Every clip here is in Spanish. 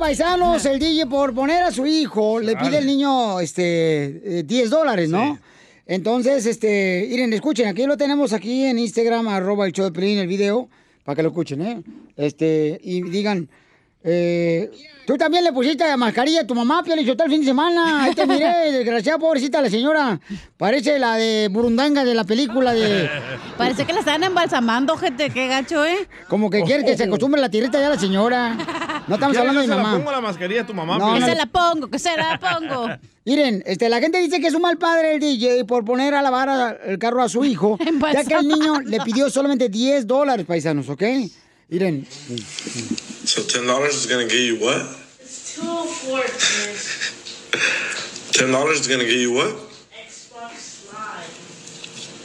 Paisanos, el DJ por poner a su hijo, le pide al niño este eh, 10 dólares, ¿no? Entonces, este, miren, escuchen, aquí lo tenemos aquí en Instagram, arroba el show de Pelín, el video, para que lo escuchen, ¿eh? Este, y digan, eh, tú también le pusiste la mascarilla a tu mamá, Pio, le el fin de semana. Ahí te miré, desgraciada, pobrecita la señora. Parece la de Burundanga de la película de... Parece que la están embalsamando, gente, qué gacho, ¿eh? Como que quiere que se acostumbre la tierrita ya la señora. No estamos hablando de se la mamá. pongo la mascarilla a tu mamá. No, Piolín. no. Que se la pongo, que se la pongo. Miren, este, la gente dice que es un mal padre el DJ por poner a lavar a- el carro a su hijo, ya que el niño le pidió solamente 10 dólares, paisanos, ¿ok? Miren, So ten dollars is gonna get you what? Ten dollars is gonna get you what?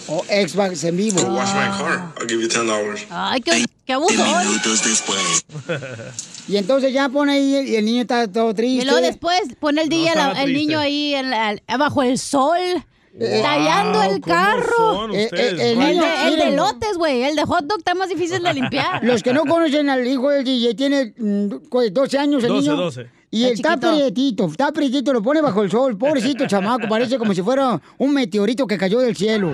O Xbox en vivo. To wash my car. I'll give you ten dollars. Ay, qué, qué abuso. después. Y entonces ya pone ahí y el niño está todo triste. Y luego después pone el día la- el niño ahí en la- bajo el sol. Eh, tallando wow, el ¿cómo carro. Eh, eh, el el, niño, de, el de lotes, güey. El de hot dog está más difícil de limpiar. Los que no conocen al hijo del DJ, tiene mm, ¿cuál? 12 años el 12, niño. 12. Y Está él está chiquito. prietito, está prietito, lo pone bajo el sol. Pobrecito chamaco, parece como si fuera un meteorito que cayó del cielo.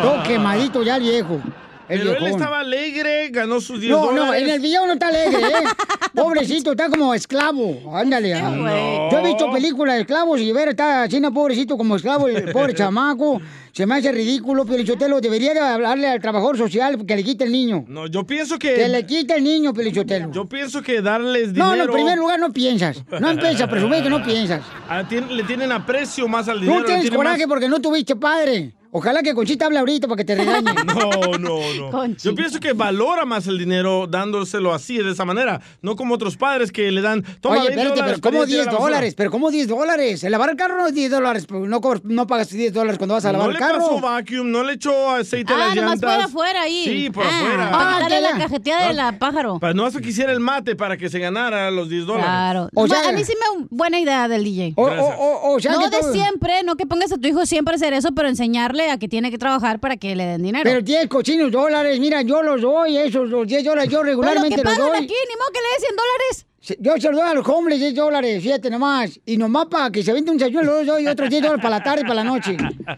Todo quemadito ya el viejo. El Pero él estaba alegre, ganó sus 10 No, dólares. no, en el video no está alegre, ¿eh? Pobrecito, está como esclavo. Ándale. ah. güey. Yo he visto películas de esclavos y ver, está haciendo pobrecito como esclavo, el pobre chamaco. Se me hace ridículo, Pelichotelo. Debería de hablarle al trabajador social que le quite el niño. No, yo pienso que... Que le quite el niño, Pelichotelo. Yo pienso que darles No, dinero... no, en primer lugar no piensas. No empiezas a presumir que no piensas. Ah, le tienen aprecio más al dinero. Tú tienes coraje más- porque no tuviste padre. Ojalá que Conchita hable ahorita para que te regañe. No, no, no. Yo pienso que valora más el dinero dándoselo así, de esa manera. No como otros padres que le dan... Toma, Oye, 20 espérate, dólares, pero ¿cómo para ir a 10 la basura". dólares? ¿Pero cómo 10 dólares? El lavar el carro no es 10 dólares. pero No, no pagas 10 dólares cuando vas a lavar No el le carro. pasó vacuum, no le echó aceite a Ah, las nomás llantas. por afuera ahí. Sí, por Ah, afuera. Para ya, la cajetilla de la pájaro. Para no se quisiera el mate para que se ganara los 10 dólares. Claro. O sea- a mí sí me buena idea del DJ. O, o, o, o sea no que de todo- siempre, no que pongas a tu hijo siempre a hacer eso, pero enseñarle a que tiene que trabajar para que le den dinero. Pero 10 cochinos dólares, mira, yo los doy, esos los 10 dólares, yo Pero lo regularmente que los pagan doy. aquí, ni modo que le des 100 dólares. Yo se los doy a los homeless 10 dólares, fíjate nomás. Y nomás para que se vende un desayuno, los doy otros 10 dólares para la tarde y para la noche.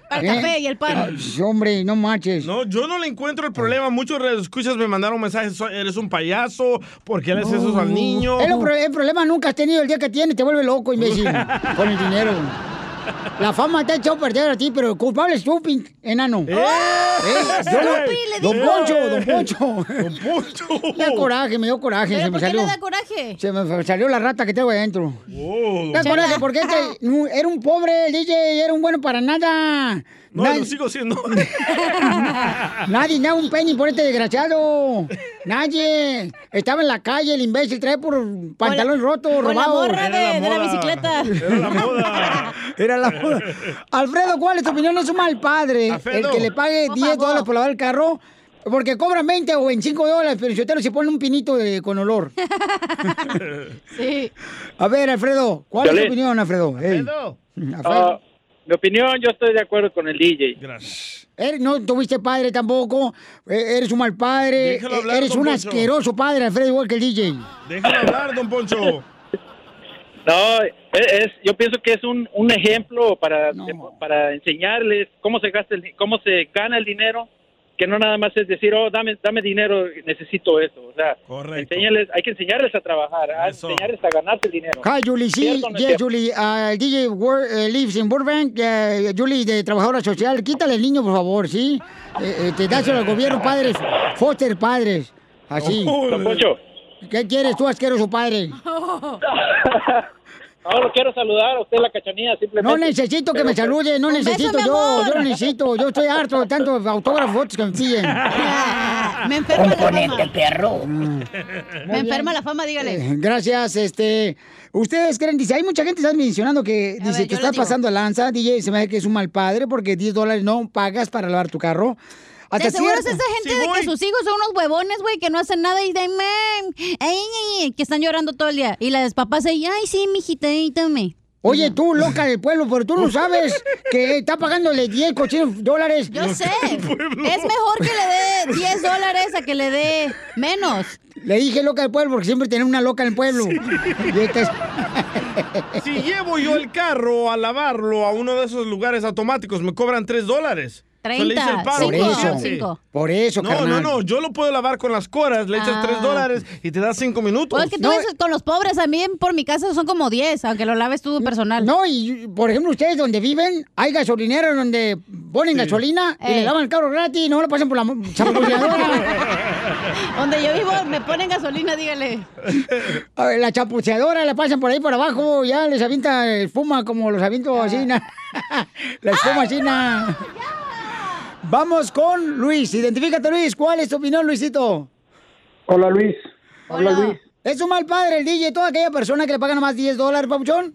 Para el café y el pan. Ay, hombre, no marches. No, yo no le encuentro el problema. Muchos escuchas me mandaron mensajes, "So- eres un payaso, ¿por qué le haces eso al niño? Pro- el problema nunca has tenido el día que tienes, te vuelve loco, imbécil, con el dinero. La fama te ha echado a perder a ti, pero el culpable es tú, enano. ¡Eh! ¿Eh? Yo le Don. Poncho, don Poncho. Don Poncho. Me da coraje, me dio coraje. ¿Pero se me por qué salió. le da coraje? Se me salió la rata que tengo adentro. Oh. Me da coraje porque este era un pobre, el DJ, era un bueno para nada. No, Nadie- lo sigo siendo. Nadie da un penny por este desgraciado. Nadie. Estaba en la calle, el imbécil trae por pantalón roto, Con la robado. morra de, de la bicicleta. Era la moda. Era la moda. Alfredo, ¿cuál es tu opinión? Es un mal padre Alfredo. el que le pague Por 10 favor. dólares por lavar el carro. Porque cobran 20 o 25 dólares, pero si usted se pone un pinito de- con olor. Sí. A ver, Alfredo, ¿cuál es tu opinión, Alfredo? Alfredo. Alfredo. Mi opinión, yo estoy de acuerdo con el DJ. Gracias. Eres- no tuviste padre tampoco, eh, eres un mal padre, eh, hablar, eres un Poncho. asqueroso padre, Alfredo, igual que el DJ. Déjalo hablar, don Poncho. No, es- yo pienso que es un, un ejemplo para, No. para enseñarles cómo se gasta el, cómo se gana el dinero, que no nada más es decir, oh, dame, dame dinero, necesito eso. O sea, enséñales, hay que enseñarles a trabajar, a enseñarles a ganarse el dinero. Hi, Julie. Sí, ¿Cierto o no es yes, cierto? Julie. Uh, DJ Wor- eh, lives in Burbank. eh, Julie, de trabajadora social. Quítale el niño, por favor, ¿sí? Eh, eh, te dáselo al gobierno, padres. Foster padres. Así. ¿Qué quieres tú, asqueroso padre? No, lo quiero saludar a usted, la cachanilla, simplemente. No necesito que me Pero, salude, no beso, necesito yo, yo no necesito, yo estoy harto de tanto autógrafos fotos que me piden. Me enferma la Componente, fama. perro. Me enferma la fama, dígale. Eh, Gracias, este. Ustedes creen, dice, hay mucha gente está mencionando que dice, ver, te digo. pasando lanza, DJ, se me hace que es un mal padre porque 10 dólares no pagas para lavar tu carro. De seguro es esa gente de que sus hijos son unos huevones, güey, que no hacen nada y de "Mam, ay, ay, ay", que están llorando todo el día. Y las papás ahí, ay, sí, mijita, ahí tome. Oye, tú, loca del pueblo, pero tú no sabes que está pagándole 10 cochinos dólares. Yo sé. Es mejor que le dé 10 dólares a que le dé menos. Le dije loca del pueblo porque siempre tiene una loca en el pueblo. Y esta es- Si llevo yo el carro a lavarlo a uno de esos lugares automáticos, me cobran 3 dólares. So, le hice el 30, paro. Por eso, Sí. por eso, No, carnal. no, no, yo lo puedo lavar con las coras, le echas Ah. 3 dólares y te da 5 minutos. Pues es que tú ves con los pobres, a mí por mi casa son como 10, aunque lo laves tú personal. No, y por ejemplo, ustedes donde viven, hay gasolineros donde ponen gasolina y le Ey. lavan el carro gratis y no lo pasan por la chapuceadora. Donde yo vivo me ponen gasolina, dígale. A ver, la chapuceadora la pasan por ahí por abajo, ya les avienta espuma como los aviento así. na. la espuma así. na. Vamos con Luis. Identifícate, Luis. ¿Cuál es tu opinión, Luisito? Hola, Luis. Hola, Luis. ¿Es un mal padre el DJ, toda aquella persona que le pagan más 10 dólares, papuchón?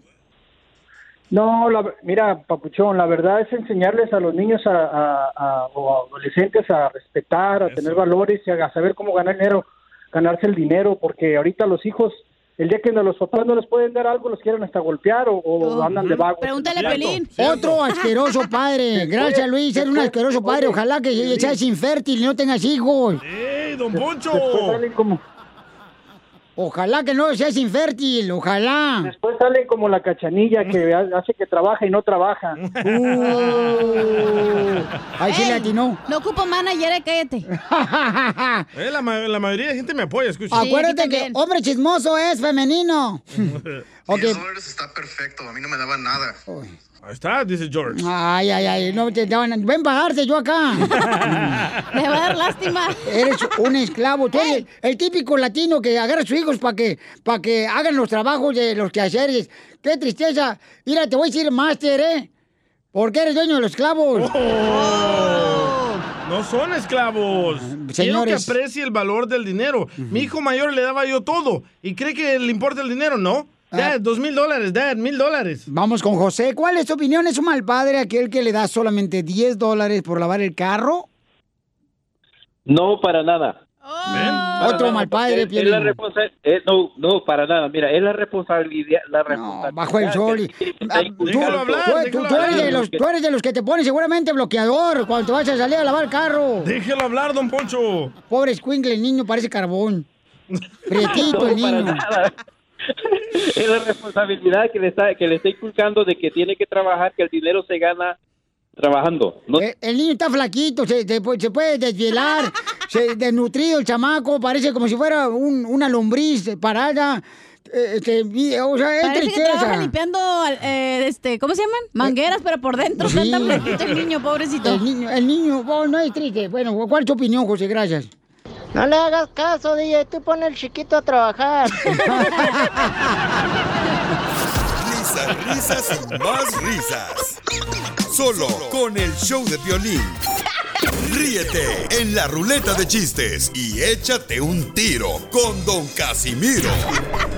No, la- mira, Papuchón, la verdad es enseñarles a los niños a, a- a- o adolescentes a respetar, a tener valores y a saber cómo ganar dinero, ganarse el dinero, porque ahorita los hijos, el día que no- los papás no les pueden dar algo, los quieren hasta golpear o, o andan de vagos. Pregúntale a Pelín. Otro asqueroso padre. Gracias, Luis. Eres un asqueroso padre. Ojalá que seas infértil y no tengas hijos. ¡Ey, don Poncho! Después salen como, Ojalá que no seas infértil. Ojalá. después salen como la cachanilla que ha- hace que trabaja y no trabaja. Uh, ahí sí le atinó. No ocupo manager, eh, cállate. Eh, la, la mayoría de gente me apoya, escucha. Acuérdate que hombre chismoso es femenino. ok. dólares está perfecto, a mí no me daban nada. Ahí está, dice George. Ay, ay, ay. No te daban- Ven pagarte yo acá. Me va a dar lástima. Eres un esclavo. Tú eres el típico latino que agarra a sus hijos para que, para que hagan los trabajos de los quehaceres. Qué tristeza. Mira, te voy a decir máster, ¿eh? Porque eres dueño de los esclavos. No son esclavos. Quiero que señores. aprecie el valor del dinero. Mi hijo mayor le daba yo todo. ¿Y cree que le importa el dinero? No. Dad, dos mil dólares, dad, mil dólares. Vamos con José. ¿Cuál es tu opinión? ¿Es un mal padre aquel que le da solamente 10 dólares por lavar el carro? No, para nada. Oh. Otro mal padre, Es, es la Piolín. responsa- es- no, no, para nada. Mira, es la responsabilidad. La responsabilidad Bajo el sol. y- Ah, tú, inculcando. tú- tú- tú eres de los, tú eres de los que te pones seguramente bloqueador cuando te vas a salir a lavar el carro. Déjelo hablar, don Poncho. Pobre escuincle, el niño parece carbón. Prietito el No, para niño. nada. es la responsabilidad que le está que le está inculcando de que tiene que trabajar, que el dinero se gana trabajando. No, Eh, El niño está flaquito, se, se pu- se puede desvielar, se desnutrido el chamaco, parece como si fuera un- una lombriz parada. Eh, este, o sea, es Parece que trabaja limpiando, eh, este, ¿cómo se llaman? Mangueras, pero por dentro. Sí. Está tan flaquito el niño, pobrecito. El niño, el niño, oh, no es triste. Bueno, ¿cuál es tu opinión, José? Gracias. No le hagas caso, DJ, tú pon el chiquito a trabajar. Risas, risas y más risas. Solo con el show de violín. Ríete en la ruleta de chistes y échate un tiro con Don Casimiro.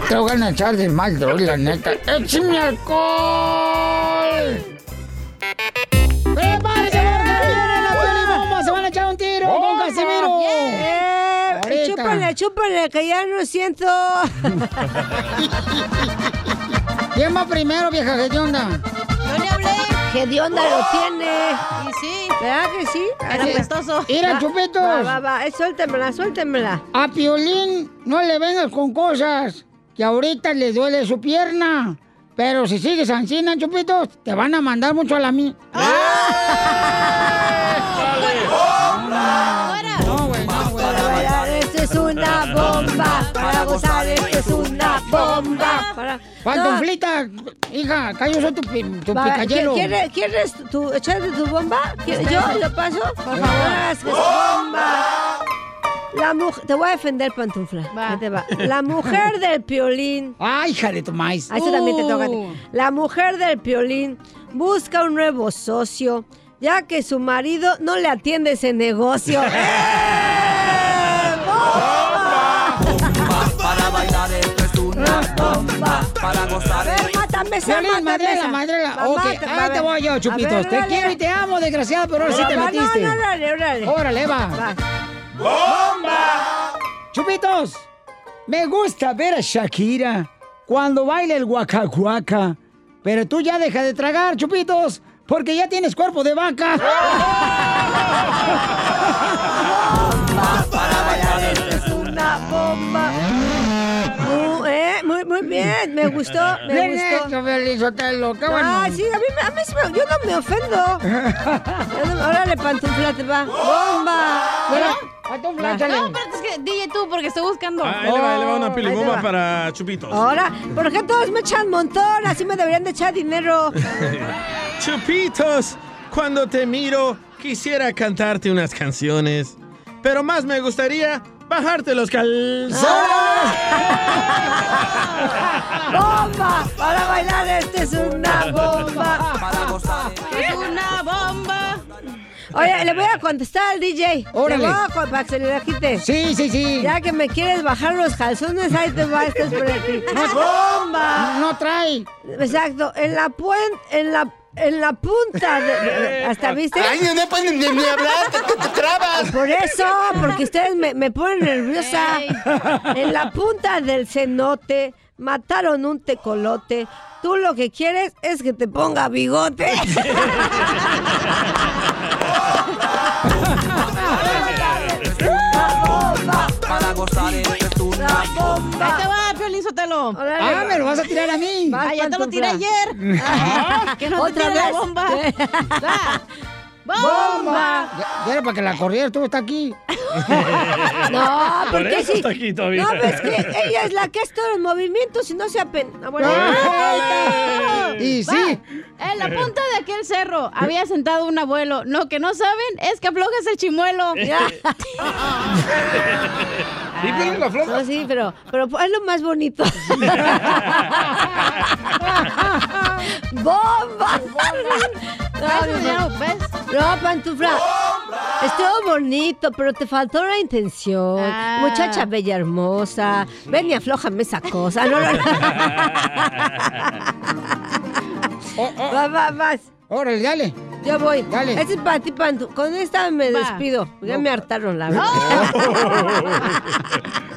Te voy a echar de mal, la neta. ¡Échame alcohol! ¡Prepárese porque viene la pelibomba! ¡Se van a echar un tiro con Casimiro! Eh, Ahorita. Chúpale, que ya no siento. ¿Quién va primero, vieja hedionda? Yo le hablé. Hedionda lo tiene. Y sí. ¿Verdad que sí? Era Así- apestoso. Mira, Va, chupitos. Va, va, va, eh, suéltemela, suéltemela. A Piolín no le vengas con cosas que ahorita le duele su pierna. Pero si sigues ansina, chupitos, te van a mandar mucho a la mí. Bomba. Para... Pantuflita, hija, acá yo soy tu, tu Va, picayelo. ¿Quieres, ¿Quieres tu, echarte tu bomba? ¿Quieres yo? ¿Lo paso? Por favor, bomba. La mujer, te voy a defender, pantufla. Te va. La mujer del piolín. Ay, hija de tu maíz. A eso también te toca. Uh. La mujer del piolín busca un nuevo socio, ya que su marido no le atiende ese negocio. Para Para gozar A ver, mátame esa, Violín, madrela, madrela. Va, Ok, mátame, ahí te voy yo, Chupitos. ver, te quiero y te amo, desgraciada, pero ahora sí te va, metiste. No, no, órale, órale. Órale, va. ¡Bomba! Chupitos, me gusta ver a Shakira cuando baila el guacacuaca. Pero tú ya deja de tragar, Chupitos, porque ya tienes cuerpo de vaca. Para muy, bien, me gustó, me Bien gustó. hecho, Piolín Sotelo, qué bueno. Ah, sí, a mí, me- a mí sí me- yo no me ofendo. Órale, pantufla, te va. ¡Bomba! Échale. No, pero es que DJ tú, porque estoy buscando. Ah, ahí le va, ahí le va una te pilibomba para Chupitos. Ahora, ¿por qué todos me echan montón? Así me deberían de echar dinero. Chupitos, cuando te miro, quisiera cantarte unas canciones. Pero más me gustaría bajarte los calzones. ¡Bomba! Para bailar este es una bomba. Para gozar Es una bomba. Oye, le voy a contestar al DJ. Órale. Le voy a para que se le la quite. Sí, sí, sí. Ya que me quieres bajar los calzones, ahí te va, esto es por aquí. ¡Bomba! No trae. Exacto, en la puen, en la en la punta de, de- hasta viste Ay, no puedes ni, ni hablar, te, te trabas. por eso porque ustedes me, me ponen nerviosa. En la punta del cenote mataron un tecolote. Tú lo que quieres es que te ponga bigote. Para gozar esto es una Ahí bomba. Te Piolín Sotelo. Ah, me lo vas a tirar a mí. Ah, ya te lo tiré ayer. que no te ¿Otra la vez? bomba. ¡Bomba! Ya, ya era para que la corrieras, tú está aquí. No, Por porque eso sí. está aquí todavía. No, ves que ella es la que es todo el movimiento, si no se apen... Ah, bueno. Y Va. sí. En la punta de aquel cerro había sentado un abuelo. Lo que no saben es que aflojas el chimuelo. ¿Y Piolín la floja? No, sí, pero, pero es lo más bonito. ¡Bomba! No, No. ¿Ves? No, pantufla. Estuvo bonito, pero te faltó la intención. Ah. Muchacha bella hermosa. Ven y aflójame esa cosa. No, no, no. Oh, oh. Va, va, vas. Órale, dale. Yo voy. Dale. Este es para ti, Pantu. Con esta me Va. despido. Ya me hartaron, la verdad.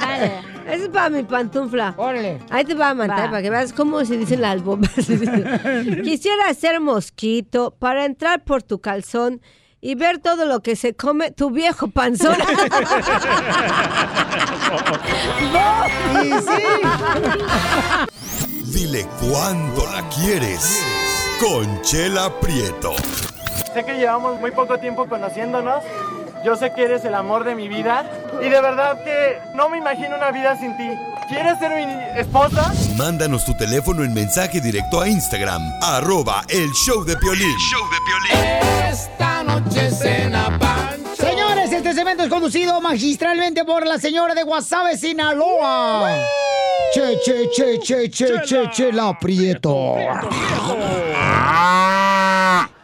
Dale. Este es para mi pantufla. Órale. Ahí te va a matar Va. para que veas cómo se dicen las bombas. Quisiera ser mosquito para entrar por tu calzón y ver todo lo que se come tu viejo panzón. Y sí. Dile cuándo la quieres. Conchela Prieto. Sé que llevamos muy poco tiempo conociéndonos. Yo sé que eres el amor de mi vida. Y de verdad que no me imagino una vida sin ti. ¿Quieres ser mi esposa? Mándanos tu teléfono en mensaje directo a Instagram, arroba el show de Piolín. Esta noche cena pancho. Señores, este segmento es conducido magistralmente por la señora de Guasave, Sinaloa. Che, che, che, che, che, che, che, la aprieto.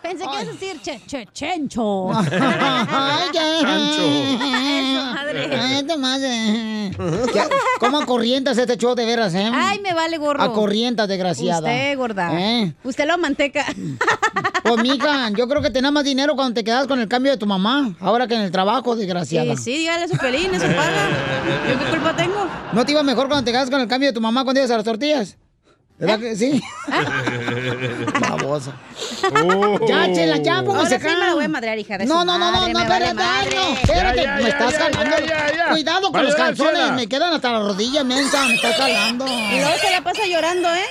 Pensé que ibas a decir che, che, chencho. Ay, qué. Eso, madre. Ay, tu madre. ¿Qué- ¿Cómo acorrientas este show de veras, eh? Ay, me vale gorro. Acorrientas, desgraciada. Usted, gorda. ¿Eh? Usted lo manteca. Pues, mija, yo creo que tenés más dinero cuando te quedas con el cambio de tu mamá, ahora que en el trabajo, desgraciada. Sí, sí, dígale a su pelín, eso paga. ¿Yo qué culpa tengo? ¿No te iba mejor cuando te quedas con el cambio de tu mamá cuando ibas a las tortillas? ¿Verdad que sí? Babosa. Ya, chela, ya, póngase Ahora sí acá. me la voy a madrear, hija de No, su no, no, no, madre, no, me vale madre. no, espérate, Ya, ya, me estás ya. Cuidado con a los calzones, me quedan hasta las rodillas, mensa, me estás jalando. Y luego se la pasa llorando, ¿eh?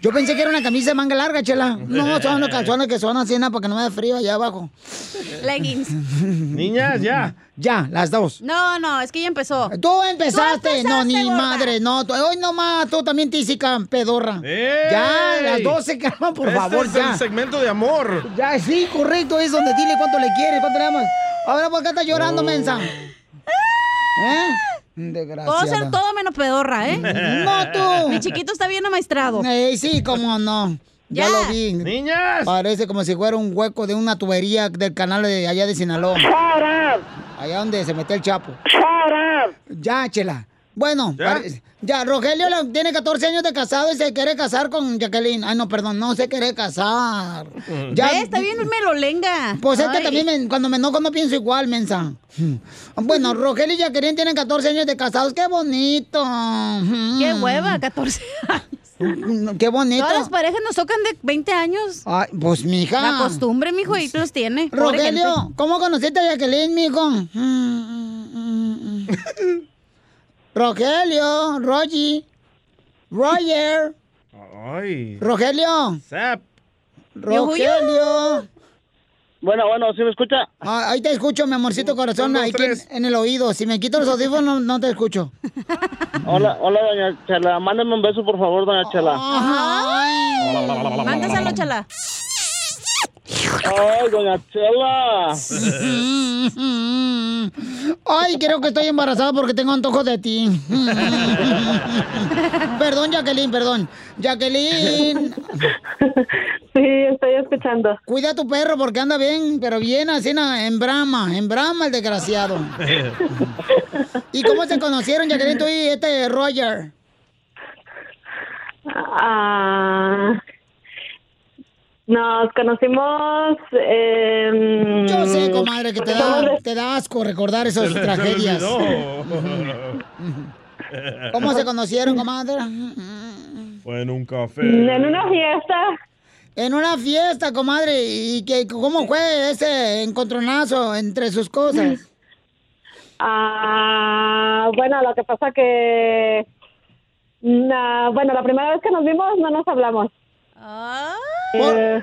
Yo pensé que era una camisa de manga larga, chela. No, son los calzones que son así, ¿no? porque no me da frío allá abajo. Leggings. Niñas, ya. Ya, las dos. No, no, es que ya empezó. Tú empezaste. no, ni gorda. madre, no. tú- Hoy nomás, tú también, tísica, pedorra. Ya, las dos se calman, por Este favor, es ya. el segmento de amor. Ya, sí, correcto, es donde dile cuánto le quieres, cuánto le amas. Ahora, ¿por qué estás llorando, Oh. mensa? ¿Eh? Puedo ser todo menos pedorra, ¿eh? No, tú. Mi chiquito está bien amaestrado. Ey, sí, cómo no. Ya, Ya. lo vi. Niñas. Parece como si fuera un hueco de una tubería del canal de allá de Sinaloa. Allá donde se metió el Chapo. Ya, chela. Bueno, ¿Ya? pare- ya, Rogelio tiene 14 años de casado y se quiere casar con Jacqueline. Ay, no, perdón, no se quiere casar. Ya está bien melolenga. Pues es que también me- cuando me enojo no pienso igual, mensa. Bueno, Rogelio y Jacqueline tienen 14 años de casados. ¡Qué bonito! Qué hueva, 14 años. ¡Qué bonito! Todas las parejas nos tocan de 20 años. Ay, pues, mija. La costumbre, mijo, y los tiene. Pobre Rogelio, gente. ¿cómo conociste a Jacqueline, mijo? Rogelio, Rogi, Roger, Ay. Rogelio, Zap. Rogelio. Bueno, bueno, ¿sí me escucha? Ah, ahí te escucho, mi amorcito corazón, ahí en, en el oído. Si me quito los audífonos, no, no te escucho. Hola, hola, doña Chela. Mándame un beso, por favor, doña Chela. Mándaselo, chala. Ay, doña Chela. Ay, creo que estoy embarazada porque tengo antojo de ti. perdón, Jacqueline, perdón. Jacqueline. Sí, estoy escuchando. Cuida a tu perro porque anda bien, pero bien así en brama, en brama el desgraciado. ¿Y cómo se conocieron, Jacqueline, tú y este Roger? Ah, nos conocimos. em, Yo sé, comadre, que te da, te da asco recordar esas tragedias. ¿Cómo se conocieron, comadre? Fue en un café. En una fiesta. En una fiesta, comadre. ¿Y que, cómo fue ese encontronazo entre sus cosas? Ah, bueno, lo que pasa que. na- bueno, la primera vez que nos vimos no nos hablamos. ¿Por, Eh,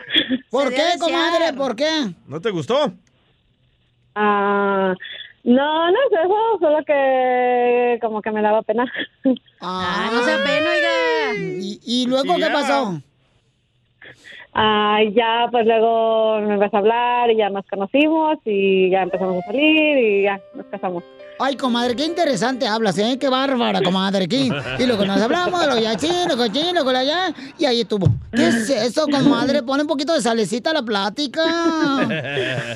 ¿por qué, comadre? ¿Por qué? ¿No te gustó? Ah, no, no es eso, solo que como que me daba pena. Ah, no sea pena, oiga. ¿Y, y luego qué pasó? Ah, ya, pues luego me empezó a hablar y ya nos conocimos y ya empezamos a salir y ya nos casamos. Ay, comadre, qué interesante hablas, ¿eh? Qué bárbara, comadre, aquí. Y luego nos hablamos, lo ya chino, con chino, con allá, y ahí estuvo. ¿Qué es eso, comadre? Pone un poquito de salecita a la plática.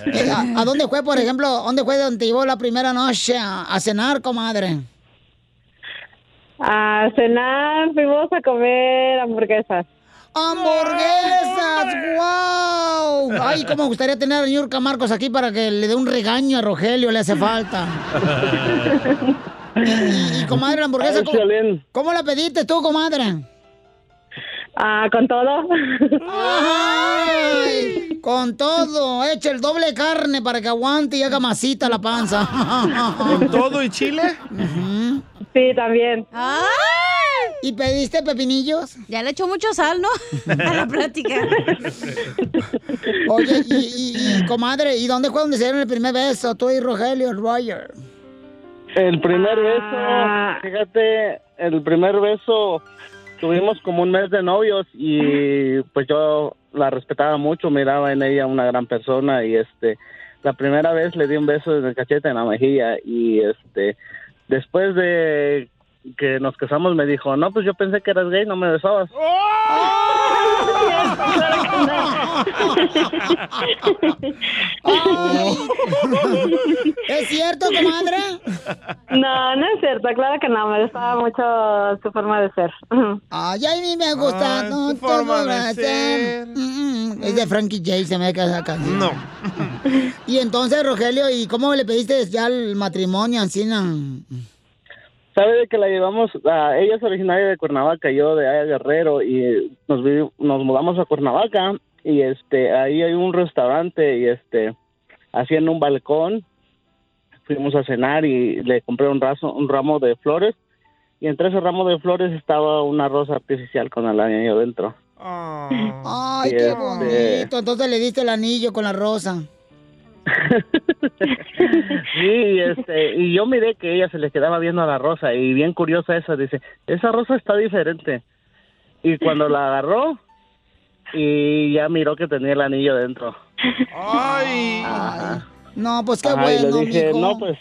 Eh, ¿A, a dónde fue, por ejemplo, dónde fue donde llevó la primera noche a, a cenar, comadre? A cenar fuimos a comer hamburguesas. ¡Hamburguesas! ¡Wow! Ay, cómo me gustaría tener a Niurka Marcos aquí para que le dé un regaño a Rogelio, le hace falta. Y, y, comadre, la hamburguesa, ¿cómo, cómo la pediste tú, comadre? Ah, con todo. Ay, con todo, echa el doble carne para que aguante y haga masita la panza. ¿Con todo y chile? Sí, también. ¿Y pediste pepinillos? Ya le echó mucho sal, ¿no? A la plática. Oye, y, y- y, comadre, ¿y dónde fue donde se dieron el primer beso? Tú y Rogelio Roger. El primer Ah. beso, fíjate, el primer beso tuvimos como un mes de novios y pues yo la respetaba mucho, miraba en ella una gran persona y este la primera vez le di un beso en el cachete en la mejilla y este después de que nos casamos me dijo, "No, pues yo pensé que eras gay, no me besabas." ¿Es cierto, comadre? No, no es cierto, claro que no, me gustaba mucho su forma de ser. Ay, a mí me gusta Ay, no, su forma de ser. Mm, mm, Es de Frankie J, se me queda esa canción. No. Y entonces, Rogelio, ¿y cómo le pediste ya el matrimonio, Ancina? ¿Sabe de que la llevamos? a- ella es originaria de Cuernavaca, yo de Aya Guerrero y nos vi- nos mudamos a Cuernavaca y este ahí hay un restaurante y este así en un balcón fuimos a cenar y le compré un raso, un ramo de flores y entre ese ramo de flores estaba una rosa artificial con el anillo dentro. Ay, Y qué este- bonito. Entonces le diste el anillo con la rosa. Sí, este, y yo miré que ella se le quedaba viendo a la rosa y bien curiosa esa, dice, esa rosa está diferente. Y cuando la agarró y ya miró que tenía el anillo dentro. Ay. No, pues qué Ajá, y bueno, le dije, mijo. no, pues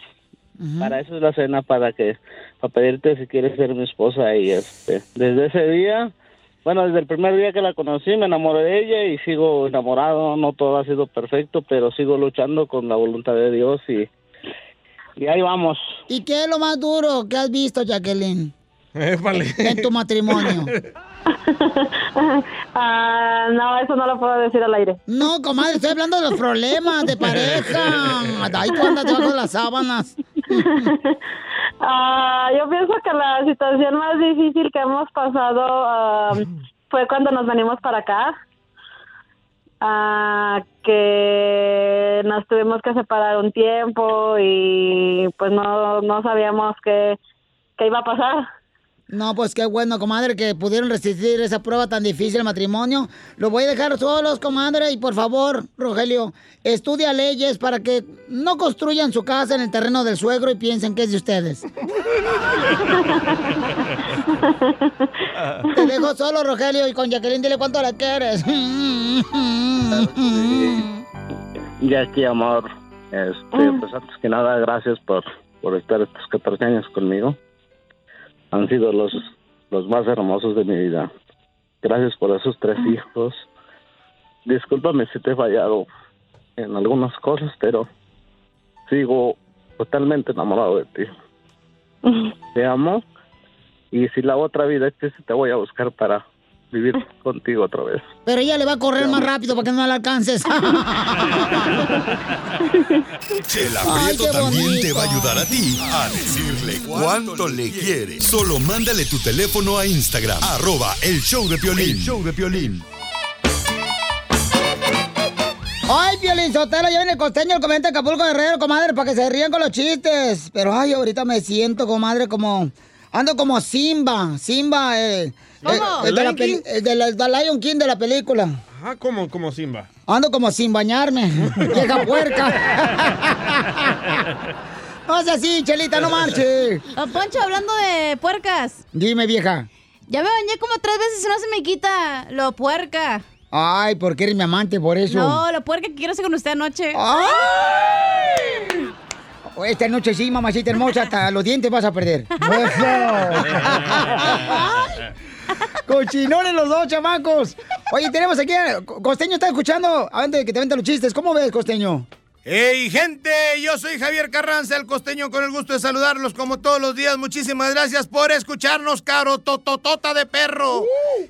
para eso es la cena, para que, para pedirte si quieres ser mi esposa y este, desde ese día, bueno, desde el primer día que la conocí me enamoré de ella y sigo enamorado, no todo ha sido perfecto, pero sigo luchando con la voluntad de Dios y, y ahí vamos. ¿Y qué es lo más duro que has visto, Jacqueline? En tu matrimonio. Ah, no, eso no lo puedo decir al aire. No, comadre, estoy hablando de los problemas de pareja. Ahí tú andas debajo de las sábanas. Ah, yo pienso que la situación más difícil que hemos pasado ah, fue cuando nos venimos para acá. Ah, que nos tuvimos que separar un tiempo y pues no, no sabíamos qué, qué iba a pasar. No, pues qué bueno, comadre, que pudieron resistir esa prueba tan difícil el matrimonio. Lo voy a dejar solos, comadre, y por favor, Rogelio, estudia leyes para que no construyan su casa en el terreno del suegro y piensen que es de ustedes. Te dejo solo, Rogelio, y con Jacqueline dile cuánto la quieres. Y aquí, amor, este, pues antes que nada, gracias por, por estar estos 14 años conmigo. Han sido los, los más hermosos de mi vida. Gracias por esos tres hijos. Discúlpame si te he fallado en algunas cosas, pero sigo totalmente enamorado de ti. Te amo. Y si la otra vida existe, te voy a buscar para vivir contigo otra vez. Pero ella le va a correr más rápido para que no la alcances. Chela Ay, Prieto qué también bonito. te va a ayudar a ti a decirle cuánto le quiere. Solo mándale tu teléfono a Instagram, arroba el show de Piolín. El show de Piolín. Ay, Piolín Sotelo, ya viene el costeño, el comediante de Acapulco Guerrero, comadre, para que se rían con los chistes. Pero, ay, ahorita me siento, comadre, como... Ando como Simba, Simba, eh... ¿Cómo? eh, el de la de la, Lion King de la película. Ajá, como, como Simba. Ando como sin bañarme, vieja puerca. No sea así, Chelita, no marche. Don Poncho, hablando de puercas. Dime, vieja. Ya me bañé como tres veces y no se me quita lo puerca. Ay, porque eres mi amante, por eso. No, lo puerca que quiero hacer con usted anoche. Esta noche sí, mamacita hermosa, hasta los dientes vas a perder. Cochinones los dos, chamacos. Oye, tenemos aquí, a- Costeño está escuchando, antes de que te vente los chistes. ¿Cómo ves, Costeño? ¡Hey, gente! Yo soy Javier Carranza, el costeño, con el gusto de saludarlos como todos los días. Muchísimas gracias por escucharnos, caro tototota de perro.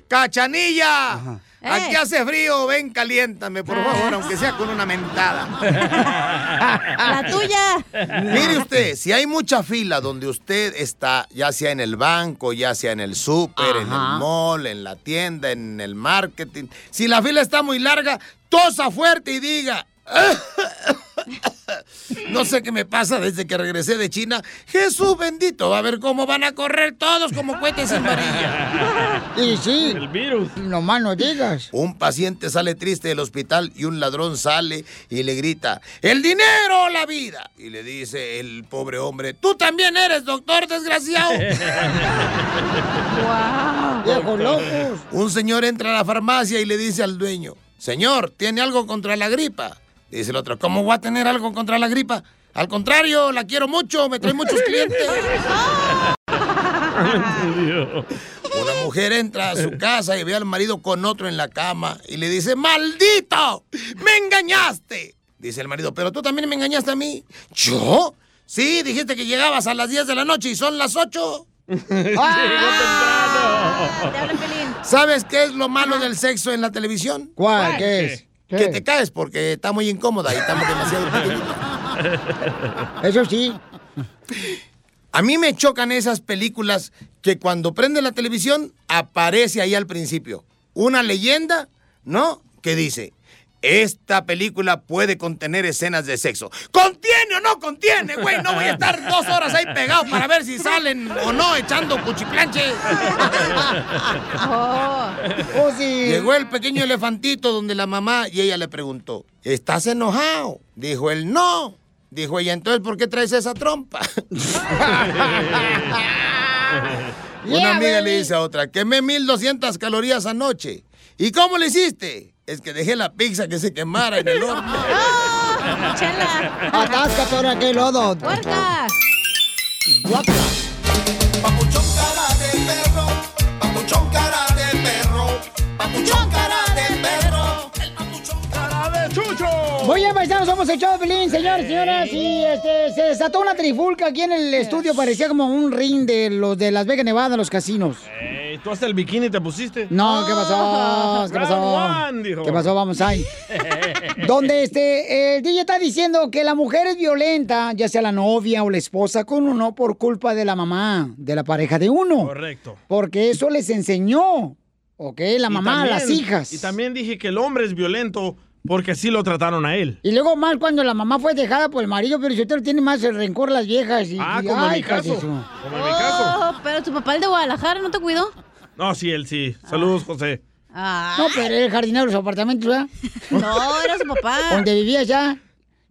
¡Cachanilla! Aquí hace frío, ven, caliéntame, por favor, aunque sea con una mentada. La tuya. Mire usted, si hay mucha fila donde usted está, ya sea en el banco, ya sea en el súper, en el mall, en la tienda, en el marketing, si la fila está muy larga, tosa fuerte y diga... No sé qué me pasa desde que regresé de China. Jesús bendito, a ver cómo van a correr todos como cohetes en varilla. Y sí. El virus. No más no digas. Un paciente sale triste del hospital y un ladrón sale y le grita, ¡El dinero o la vida! Y le dice el pobre hombre, ¡Tú también eres doctor, desgraciado! Viejos locos. Un señor entra a la farmacia y le dice al dueño, Señor, ¿tiene algo contra la gripa? Dice el otro, ¿cómo voy a tener algo contra la gripa? Al contrario, la quiero mucho, me trae muchos clientes. Una mujer entra a su casa y ve al marido con otro en la cama y le dice, ¡Maldito! ¡Me engañaste! Dice el marido, pero tú también me engañaste a mí. ¿Yo? Sí, dijiste que llegabas a las 10 de la noche y son las 8. ¿Sabes qué es lo malo del sexo en la televisión? ¿Cuál? ¿Qué es? Que te caes porque está muy incómoda y estamos demasiado pequeñitos. Eso sí. A mí me chocan esas películas que cuando prende la televisión aparece ahí al principio una leyenda, ¿no? Que dice, esta película puede contener escenas de sexo. ¿Contiene o no contiene, güey? No voy a estar dos horas ahí pegado para ver si salen o no echando cuchiplanche. Oh, sí. Llegó el pequeño elefantito donde la mamá y ella le preguntó, ¿estás enojado? Dijo él, no. Dijo ella, entonces, ¿por qué traes esa trompa? Una amiga le dice a otra, quemé 1200 calorías anoche. ¿Y cómo le hiciste? Es que dejé la pizza que se quemara en el horno. Atáscate ahora que lodo. ¡Puerca! Papuchón cara de perro, papuchón cara de perro, papuchón Muy bien, paisanos, somos el show de Pelín, señores, señoras. Y este, se desató una trifulca aquí en el estudio. Parecía como un ring de los de Las Vegas, Nevada, los casinos. Ey, ¿Tú hasta el bikini te pusiste? No, ¿qué pasó? ¿Qué Round pasó? ¿Qué pasó? Vamos ahí. Donde este, el DJ está diciendo que la mujer es violenta, ya sea la novia o la esposa con uno, por culpa de la mamá, de la pareja de uno. Correcto. Porque eso les enseñó, ¿ok? La mamá a las hijas. Y también dije que el hombre es violento porque así lo trataron a él. Y luego más cuando la mamá fue dejada por el marido, pero si usted tiene más el rencor las viejas. Y, Ah, y- como en ay, mi hijas de caso. Como en mi caso. Oh, pero tu papá, el de Guadalajara, ¿no te cuidó? No, sí, él sí. Saludos, José. Ah. No, pero era el jardinero de su apartamento, ¿verdad? No, era su papá. Donde vivía ya.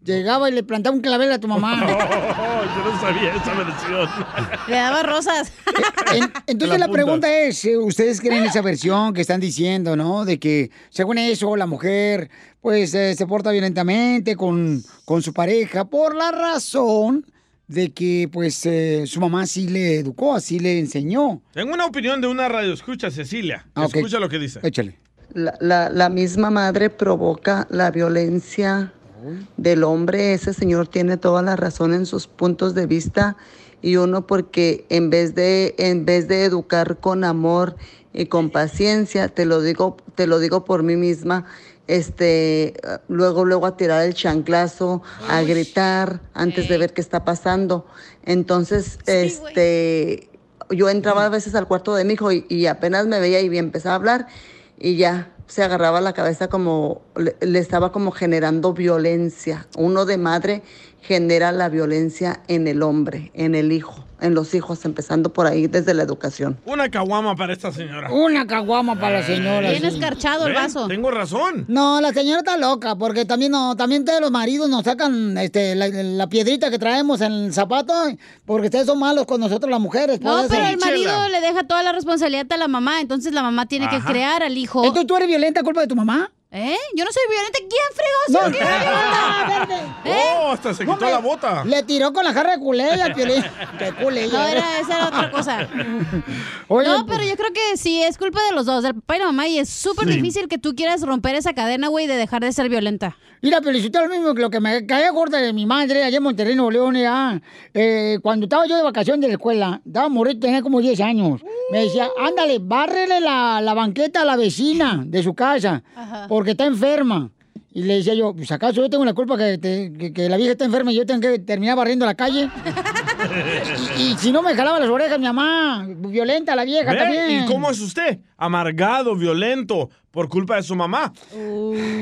Llegaba y le plantaba un clavel a tu mamá. yo no sabía esa versión. Le daba rosas. En- entonces la, pregunta es, eh, ¿ustedes creen esa versión que están diciendo, no? De que según eso la mujer pues eh, se porta violentamente con, con su pareja por la razón de que pues eh, su mamá sí le educó, así le enseñó. Tengo una opinión de una radio escucha, Cecilia. Ah. Escucha lo que dice. Échale. La, la- la misma madre provoca la violencia del hombre. Ese señor tiene toda la razón en sus puntos de vista y uno porque en vez de en vez de educar con amor y con paciencia, te lo digo te lo digo por mí misma, este luego luego a tirar el chanclazo, a gritar antes de ver qué está pasando. Entonces, este yo entraba a veces al cuarto de mi hijo y, y apenas me veía y empezaba a hablar y ya se agarraba la cabeza como le, le estaba como generando violencia. Uno de madre genera la violencia en el hombre, en el hijo, en los hijos, empezando por ahí desde la educación. Una caguama para esta señora. Una caguama para la señora. Bien sí. escarchado el ¿Ven? vaso. Tengo razón. No, la señora está loca, porque también no, también todos los maridos nos sacan este, la, la piedrita que traemos en el zapato, porque ustedes son malos con nosotros las mujeres. No, pero el marido le deja toda la responsabilidad a la mamá, entonces la mamá tiene que crear al hijo. Entonces tú eres violenta a culpa de tu mamá. ¿Eh? Yo no soy violenta. ¿Quién fregó? No, ¿Quién es violenta? ¿Eh? Oh, hasta se quitó la bota. Le tiró con la jarra de culé al piolín. Qué culé. No, era, esa era otra cosa. Oye, no, pues- pero yo creo que sí, es culpa de los dos, del papá y la mamá, y es súper Sí. difícil que tú quieras romper esa cadena, güey, de dejar de ser violenta. Mira, felicito lo mismo que lo que me caía gorda de mi madre allá en Monterrey, Nuevo León. ya. Eh, cuando estaba yo de vacación de la escuela, estaba morrito, tenía como 10 años. Me decía, ándale, bárrele la, la banqueta a la vecina de su casa, porque está enferma. Y le decía yo, pues acaso yo tengo la culpa que, te- que- que la vieja está enferma y yo tengo que terminar barriendo la calle. y, y si no me jalaba las orejas mi mamá, violenta la vieja ¿Ve? también. ¿Y cómo es usted? Amargado, violento, por culpa de su mamá.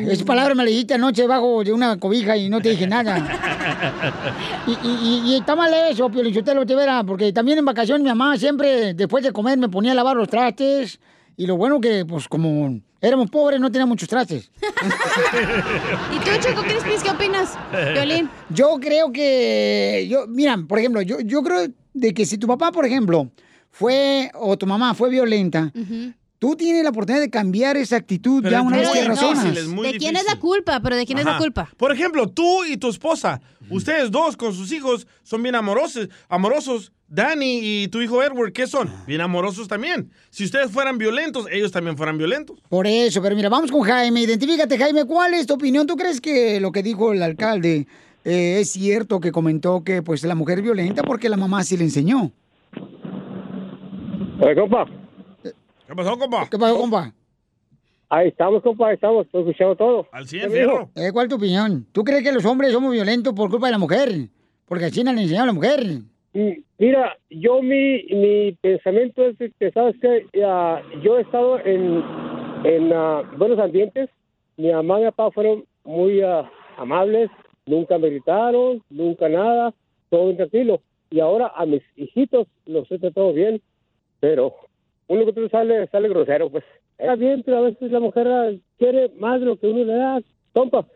Esa palabra me la dijiste anoche debajo de una cobija y no te dije nada. Y, y- y- y está mal eso, Pio Lichotelo, te verá, porque también en vacaciones mi mamá siempre, después de comer, me ponía a lavar los trastes. Y lo bueno que, pues, como éramos pobres, no teníamos muchos trastes. ¿Y tú, Choco Crispis, qué opinas? Violín. Yo creo que, yo, mira, por ejemplo, yo, yo creo de que si tu papá, por ejemplo, fue, o tu mamá fue violenta, tú tienes la oportunidad de cambiar esa actitud Pero ya una vez que difícil, razonas. es muy ¿De quién es la culpa? ¿Pero de quién es la culpa? Por ejemplo, tú y tu esposa, ustedes dos con sus hijos son bien amorosos, amorosos. Danny y tu hijo Edward, ¿qué son? Bien amorosos también. Si ustedes fueran violentos, ellos también fueran violentos. Por eso, pero mira, vamos con Jaime. Identifícate, Jaime. ¿Cuál es tu opinión? ¿Tú crees que lo que dijo el alcalde eh, es cierto que comentó que pues la mujer es violenta porque la mamá sí le enseñó? Oye, compa. ¿Qué pasó, compa? ¿Qué pasó, compa? Ahí estamos, compa, ahí estamos, estoy escuchando todo. Al ¿Qué me dijo? Eh, ¿Cuál es tu opinión? ¿Tú crees que los hombres somos violentos por culpa de la mujer? Porque así no le enseñó a la mujer. Mira, yo mi, mi pensamiento es que, ¿sabes qué? Ah, yo he estado en, en ah, buenos ambientes mi mamá y mi papá fueron muy ah, amables, nunca me gritaron, nunca nada, todo bien tranquilo. Y ahora a mis hijitos los he tratado bien, pero uno que otro sale, sale grosero, pues. Está bien, pero a veces la mujer ah, quiere más de lo que uno le da. Compa,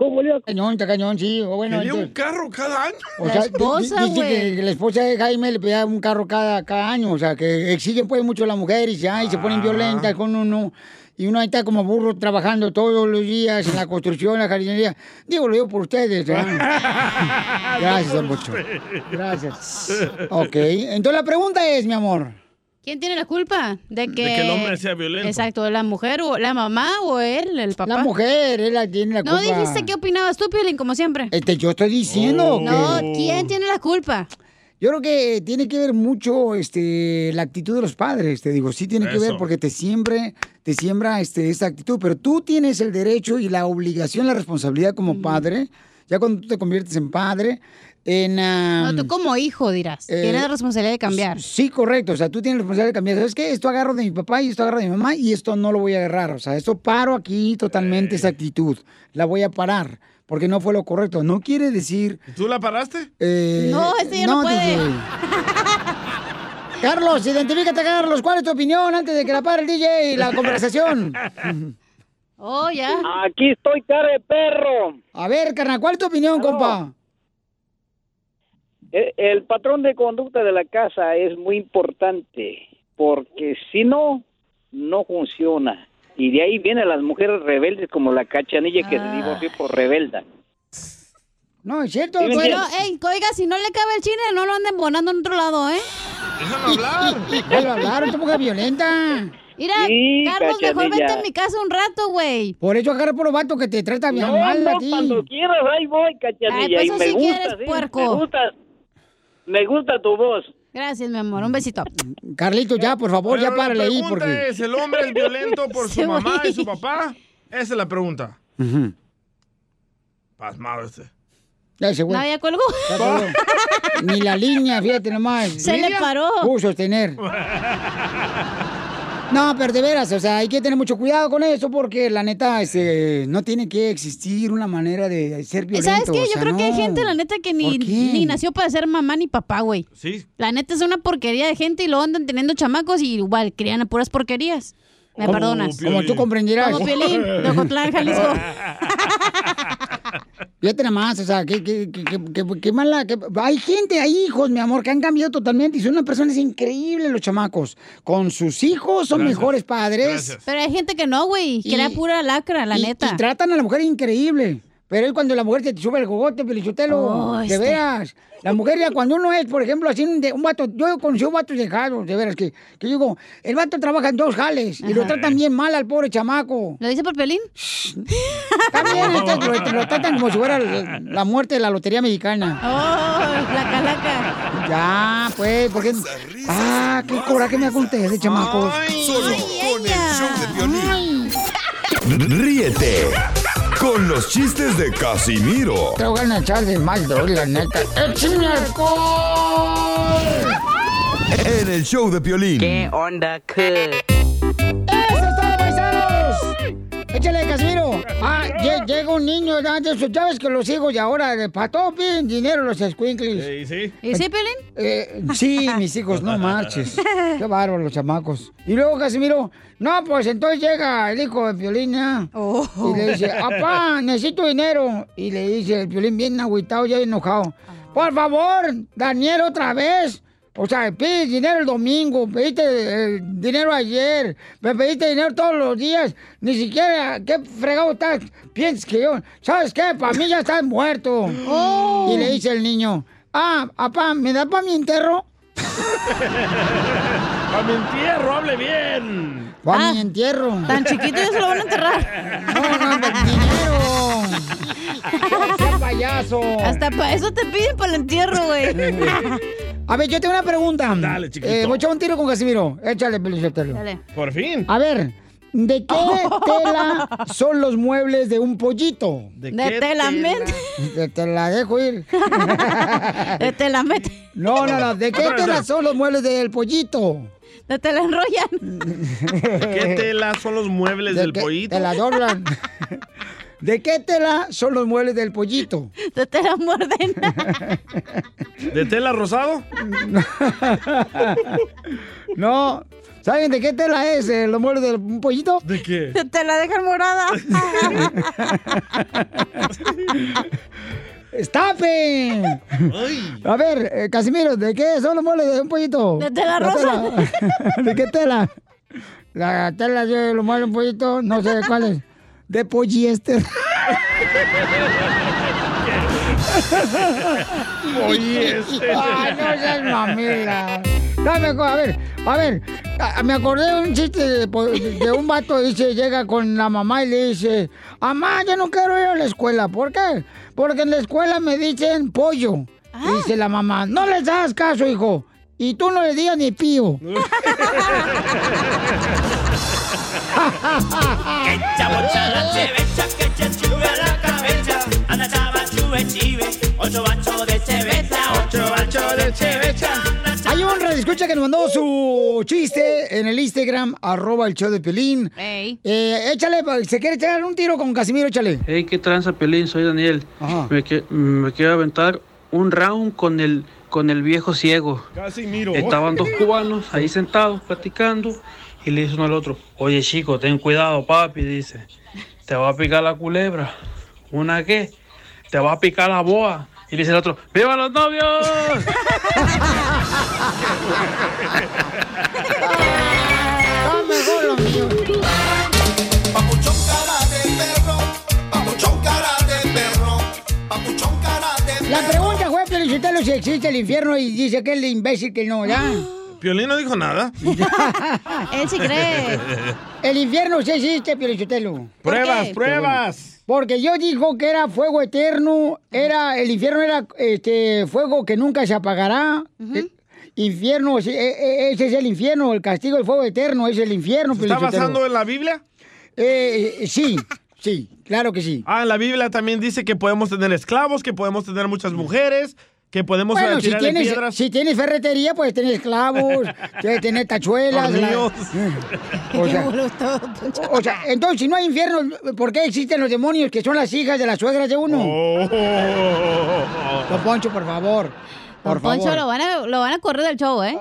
¿cómo le Cañón, está cañón, sí. o Bueno, ¿Quería un entonces- carro cada año? o sea, di- dice que la esposa de Jaime le pedía un carro cada, cada año, o sea, que exigen pues mucho a la mujer y ya, y se ponen violentas con uno. Y uno ahí está como burro trabajando todos los días en la construcción, en la jardinería. Digo, lo digo por ustedes. ¿eh? Gracias, Pocho. Gracias. Ok, entonces la pregunta es, mi amor. ¿Quién tiene la culpa de que, que el hombre sea violento. Exacto, la mujer o la mamá o él, el papá. La mujer, él la tiene la No culpa. dijiste qué opinabas tú, Piolín, como siempre. Este, yo estoy diciendo que... No, ¿quién tiene la culpa? Yo creo que tiene que ver mucho este, la actitud de los padres. Te digo, sí tiene que ver porque te siempre, te siembra este, esa actitud. Pero tú tienes el derecho y la obligación, la responsabilidad como padre, ya cuando tú te conviertes en padre, en... ah, No, tú como hijo dirás. eh, Tienes la responsabilidad de cambiar. Sí, correcto. O sea, tú tienes la responsabilidad de cambiar. ¿Sabes qué? Esto agarro de mi papá y esto agarro de mi mamá y esto no lo voy a agarrar. O sea, esto paro aquí totalmente esa actitud. La voy a parar porque no fue lo correcto. No quiere decir... ¿Tú la paraste? eh, No, este ya no puede. Carlos, identifícate, Carlos. ¿Cuál es tu opinión antes de que la pare el DJ y la conversación? Oh, ya. Aquí estoy, cara de perro. A ver, carnal, ¿cuál es tu opinión, compa? El, el patrón de conducta de la casa es muy importante porque si no, no funciona. Y de ahí vienen las mujeres rebeldes como la cachanilla que se divorció por rebelda. No, es cierto. Sí, Bueno, ey, oiga, si no le cabe el chile, no lo anden bonando en otro lado, ¿eh? Déjame hablar. Déjalo hablar, esta mujer violenta. Mira, Sí, Carlos, mejor vete a mi casa un rato, güey. Por eso agarra por los vatos que te tratan bien No, mal a no, ti. cuando quieras, ahí voy, cachanilla. Ay, pues y eso me sí gusta, quieres, sí, puerco. Me gusta, me gusta tu voz. Gracias, mi amor. Un besito. Carlito, ya, por favor, Pero ya párale ahí pregunta porque... es, ¿el hombre es violento por su mamá güey. y su papá? Esa es la pregunta. Pasmado este. Ya se fue. No, ya colgó. Ya colgó. Ni la línea, fíjate nomás. Se le paró. Pudo sostener. No, pero de veras, o sea, hay que tener mucho cuidado con eso porque la neta, este, no tiene que existir una manera de ser violento. ¿Sabes qué? o Yo sea, creo que hay gente, la neta, que ni, ni nació para ser mamá ni papá, güey. Sí. La neta es una porquería de gente y luego andan teniendo chamacos y igual crían a puras porquerías. Me Como perdonas. Como tú comprenderás. Como Piolín, de Jalisco. Fíjate nada más, o sea, qué, qué, qué, qué- qué- qué mala. qué- Hay gente, hay hijos, mi amor, que han cambiado totalmente y son unas personas increíbles los chamacos. Con sus hijos son Gracias. mejores padres. Pero hay gente que no, güey. Que era pura lacra, la y, neta. y tratan a la mujer increíble. Pero es cuando la mujer se te sube el gogote, pelichotelo. Oh, de este. veras. La mujer ya cuando uno es, por ejemplo, así un, de- un vato, yo conocí un vato dejado, de veras, que, que yo digo, el vato trabaja en dos jales y lo tratan bien mal al pobre chamaco. ¿Lo dice por pelín? También lo, lo tratan como si fuera la, muerte de la lotería mexicana. Oh, la calaca. Ya, pues, porque. Ah, qué coraje me da con ustedes, chamacos. Solo con el show de violín. Ríete con los chistes de Casimiro Te voy a echar de mal, droga, la neta. ¡Échame alcohol! en el show de Piolín. ¿Qué onda, ¡Eso es todo, paisanos! Échale, Casimiro. Ah, lle- llega un niño, esos, ya ves que los hijos de ahora, de para todo piden dinero los squinkles. Sí, sí. ¿Y sí, Pelín? Eh, sí, mis hijos, no marches. Qué bárbaro los chamacos. Y luego Casimiro, no, pues entonces llega el hijo de Piolín, ¿ya? Y le dice, papá, necesito dinero. Y le dice el Piolín bien agüitado, ya enojado. Por favor, Daniel, otra vez. O sea, pides dinero el domingo, pediste eh, dinero ayer, me pediste dinero todos los días, ni siquiera, ¿qué fregado estás? Piensas que yo, ¿sabes qué? Para mí ya estás muerto. Y le dice el niño, ah, papá, ¿me da para mi entierro? ¡A mi entierro, hable bien! Para mi entierro. Ah, Tan chiquito ya se lo van a enterrar. No, no, no, dinero. ¡Qué payaso! Hasta para eso te piden para el entierro, güey. A ver, yo tengo una pregunta. Dale, chiquito. Eh, voy a echar un tiro con Casimiro. Échale, Pelichotelo. Dale. Por fin. A ver, ¿de qué tela son los muebles de un pollito? ¿De, De qué tela, men. Te, te la dejo ir. De te la mete. No, no, no. ¿De qué tela son los muebles del pollito? Te la enrollan. ¿De qué tela son los muebles ¿De del pollito? Te la doblan. ¿De qué tela son los muebles del pollito? De tela muerden. ¿De tela rosado? No. ¿Saben de qué tela es eh, los muebles del pollito? ¿De qué? Te la dejan morada. ¡Estape! A ver, eh, Casimiro, ¿de qué son los muebles de un pollito? De tela La rosa. tela. ¿De qué tela? La tela de los muebles de un pollito, no sé de cuál es. De poliéster. Poliéster. Ay, no seas mamila. Dame, a ver, a ver, a- me acordé de un chiste de, un vato, dice, llega con la mamá y le dice, mamá, yo no quiero ir a la escuela, ¿por qué? Porque en la escuela me dicen pollo. Y dice la mamá, no les das caso, hijo, y tú no le digas ni pío. Hay un escucha que nos mandó su chiste en el Instagram, arroba el show de Pelín. Eh, échale, ¿se quiere echar un tiro con Casimiro? Échale. Hey, ¿qué tranza, Pelín? Soy Daniel. Me, que- me quiero aventar un round con el, con el viejo ciego. Casi miro. Estaban dos cubanos ahí sentados platicando y le dice uno al otro, oye chico, ten cuidado papi, dice, te va a picar la culebra. ¿Una qué? Te va a picar la boa. Y dice el otro, ¡viva los novios! Papuchón cara de perro, papuchón cara de perro, La pregunta fue, Felicitelo, si existe el infierno y dice que es el imbécil que no, ¿ya? Piolín no dijo nada. Él sí cree. El infierno sí existe, Felicitelo. Pruebas, pruebas. Porque yo dijo que era fuego eterno, era el infierno era este fuego que nunca se apagará. Eh, Infierno, eh, eh, ese es el infierno, el castigo del fuego eterno es el infierno. ¿Se está basando en la Biblia? Eh, sí, sí, claro que sí. Ah, en la Biblia también dice que podemos tener esclavos, que podemos tener muchas mujeres, que podemos Bueno, si tienes, piedras. si tienes ferretería, puedes tener esclavos, puedes tener tachuelas. la-. O sea, o sea, entonces, si no hay infierno, ¿por qué existen los demonios que son las hijas de las suegras de uno? Don Poncho, por favor. Por Don Poncho favor. lo van, a, lo van a correr del show, ¿eh?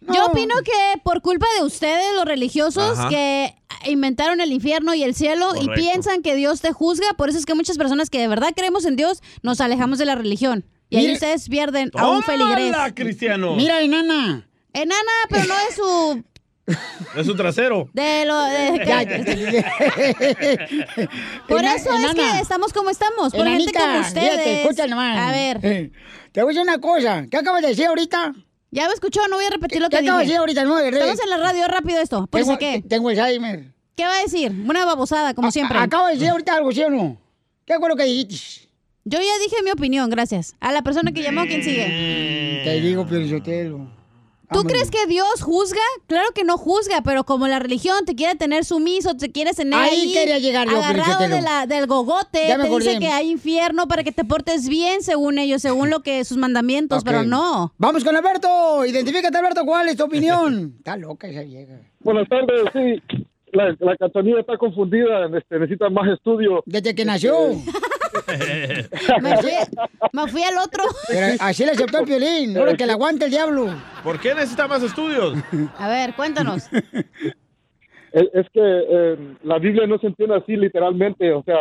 Yo opino que por culpa de ustedes, los religiosos, Ajá. que inventaron el infierno y el cielo y piensan que Dios te juzga, por eso es que muchas personas que de verdad creemos en Dios nos alejamos de la religión. Y ahí ustedes pierden a un feligrés. ¡Tómala, Cristiano! Mira, enana. Enana, pero no es su... Es su trasero. De lo... de- por eso es enana. que estamos como estamos, por gente Enanita, como ustedes. fíjate, escucha nomás. A ver. Eh, Te voy a decir una cosa. ¿Qué acabas de decir ahorita? Ya me escuchó, no voy a repetir lo ¿Qué que dije. acabas de decir ahorita? No, de Estamos en la radio, rápido esto. ¿Por Tengo, qué? tengo Alzheimer. ¿Qué va a decir? Una babosada, como siempre. Acabo de decir ahorita algo, ¿sí o no? ¿Qué fue lo que dijiste? Yo ya dije mi opinión, gracias. A la persona que llamó, ¿quién sigue? Te digo, Piolichotelo. ¿Tú crees que Dios juzga? Claro que no juzga, pero como la religión te quiere tener sumiso, te quiere tener Ahí ahí, quería llegar yo, agarrado Piolichotelo. de la, del gogote, Ya te dice que hay infierno para que te portes bien según ellos, según lo que sus mandamientos, pero no. Vamos con Alberto. Identifícate, Alberto. ¿Cuál es tu opinión? Está loca esa vieja. Buenas tardes, sí. La, la cachanilla está confundida, este, necesita más estudio. Desde que nació. Me fui, me fui al otro. Pero así le aceptó el violín. Ahora que le aguante el diablo. ¿Por qué necesita más estudios? A ver, cuéntanos. Es, es que eh, la Biblia no se entiende así literalmente, o sea,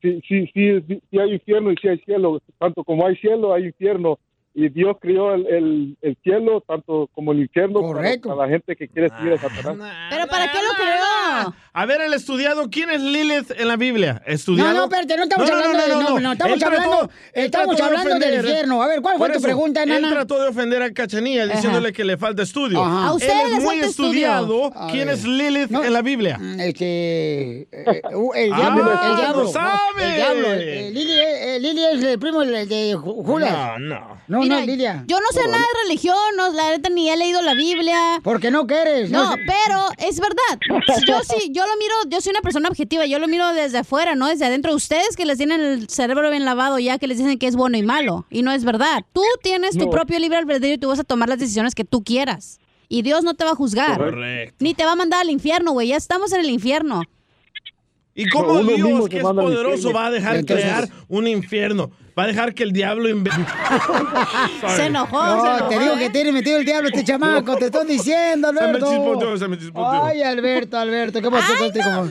sí, sí, sí, sí hay infierno y sí hay cielo, tanto como hay cielo hay infierno, y Dios crió el, el, el cielo tanto como el infierno para, Correcto. para la gente que quiere seguir a Satanás. ¿Pero para qué lo creó? A ver, el estudiado, ¿quién es Lilith en la Biblia? ¿Estudiado? No, no, espérate, no estamos hablando de- no, no, estamos Él trató- hablando- él estamos trató de hablando del infierno. A ver, ¿cuál fue tu pregunta, Él nana? trató de ofender a Cachanilla Ajá. diciéndole que le falta estudio. Ajá. A Él ustedes es muy estudio. estudiado. A ¿Quién es Lilith en la Biblia? Este. eh, uh, el Ah, diablo, el lo diablo. sabe. El diablo. eh, Lili, eh, eh, Lili es el primo de, de Ju- Judas. No, no. No, Mira, no. Yo no sé nada de religión, no, la neta ni he leído la Biblia. Porque no quieres. No, sé. pero es verdad. Yo sí, yo lo miro, yo soy una persona objetiva, yo lo miro desde afuera, no desde adentro. Ustedes que les tienen el cerebro bien lavado ya, que les dicen que es bueno y malo. Y no es verdad. Tú tienes tu No. propio libre albedrío y tú vas a tomar las decisiones que tú quieras. Y Dios no te va a juzgar. Correcto. Ni te va a mandar al infierno, güey. Ya estamos en el infierno. ¿Y cómo Dios, que es poderoso, va a dejar Entonces- crear un infierno? Va a dejar que el diablo invente. Se enojó, No, te digo que tiene metido el diablo este chamaco, te estoy diciendo, Se me Alberto. chispoteó, se me chispoteó. Ay, Alberto, Alberto, ¿qué pasó contigo?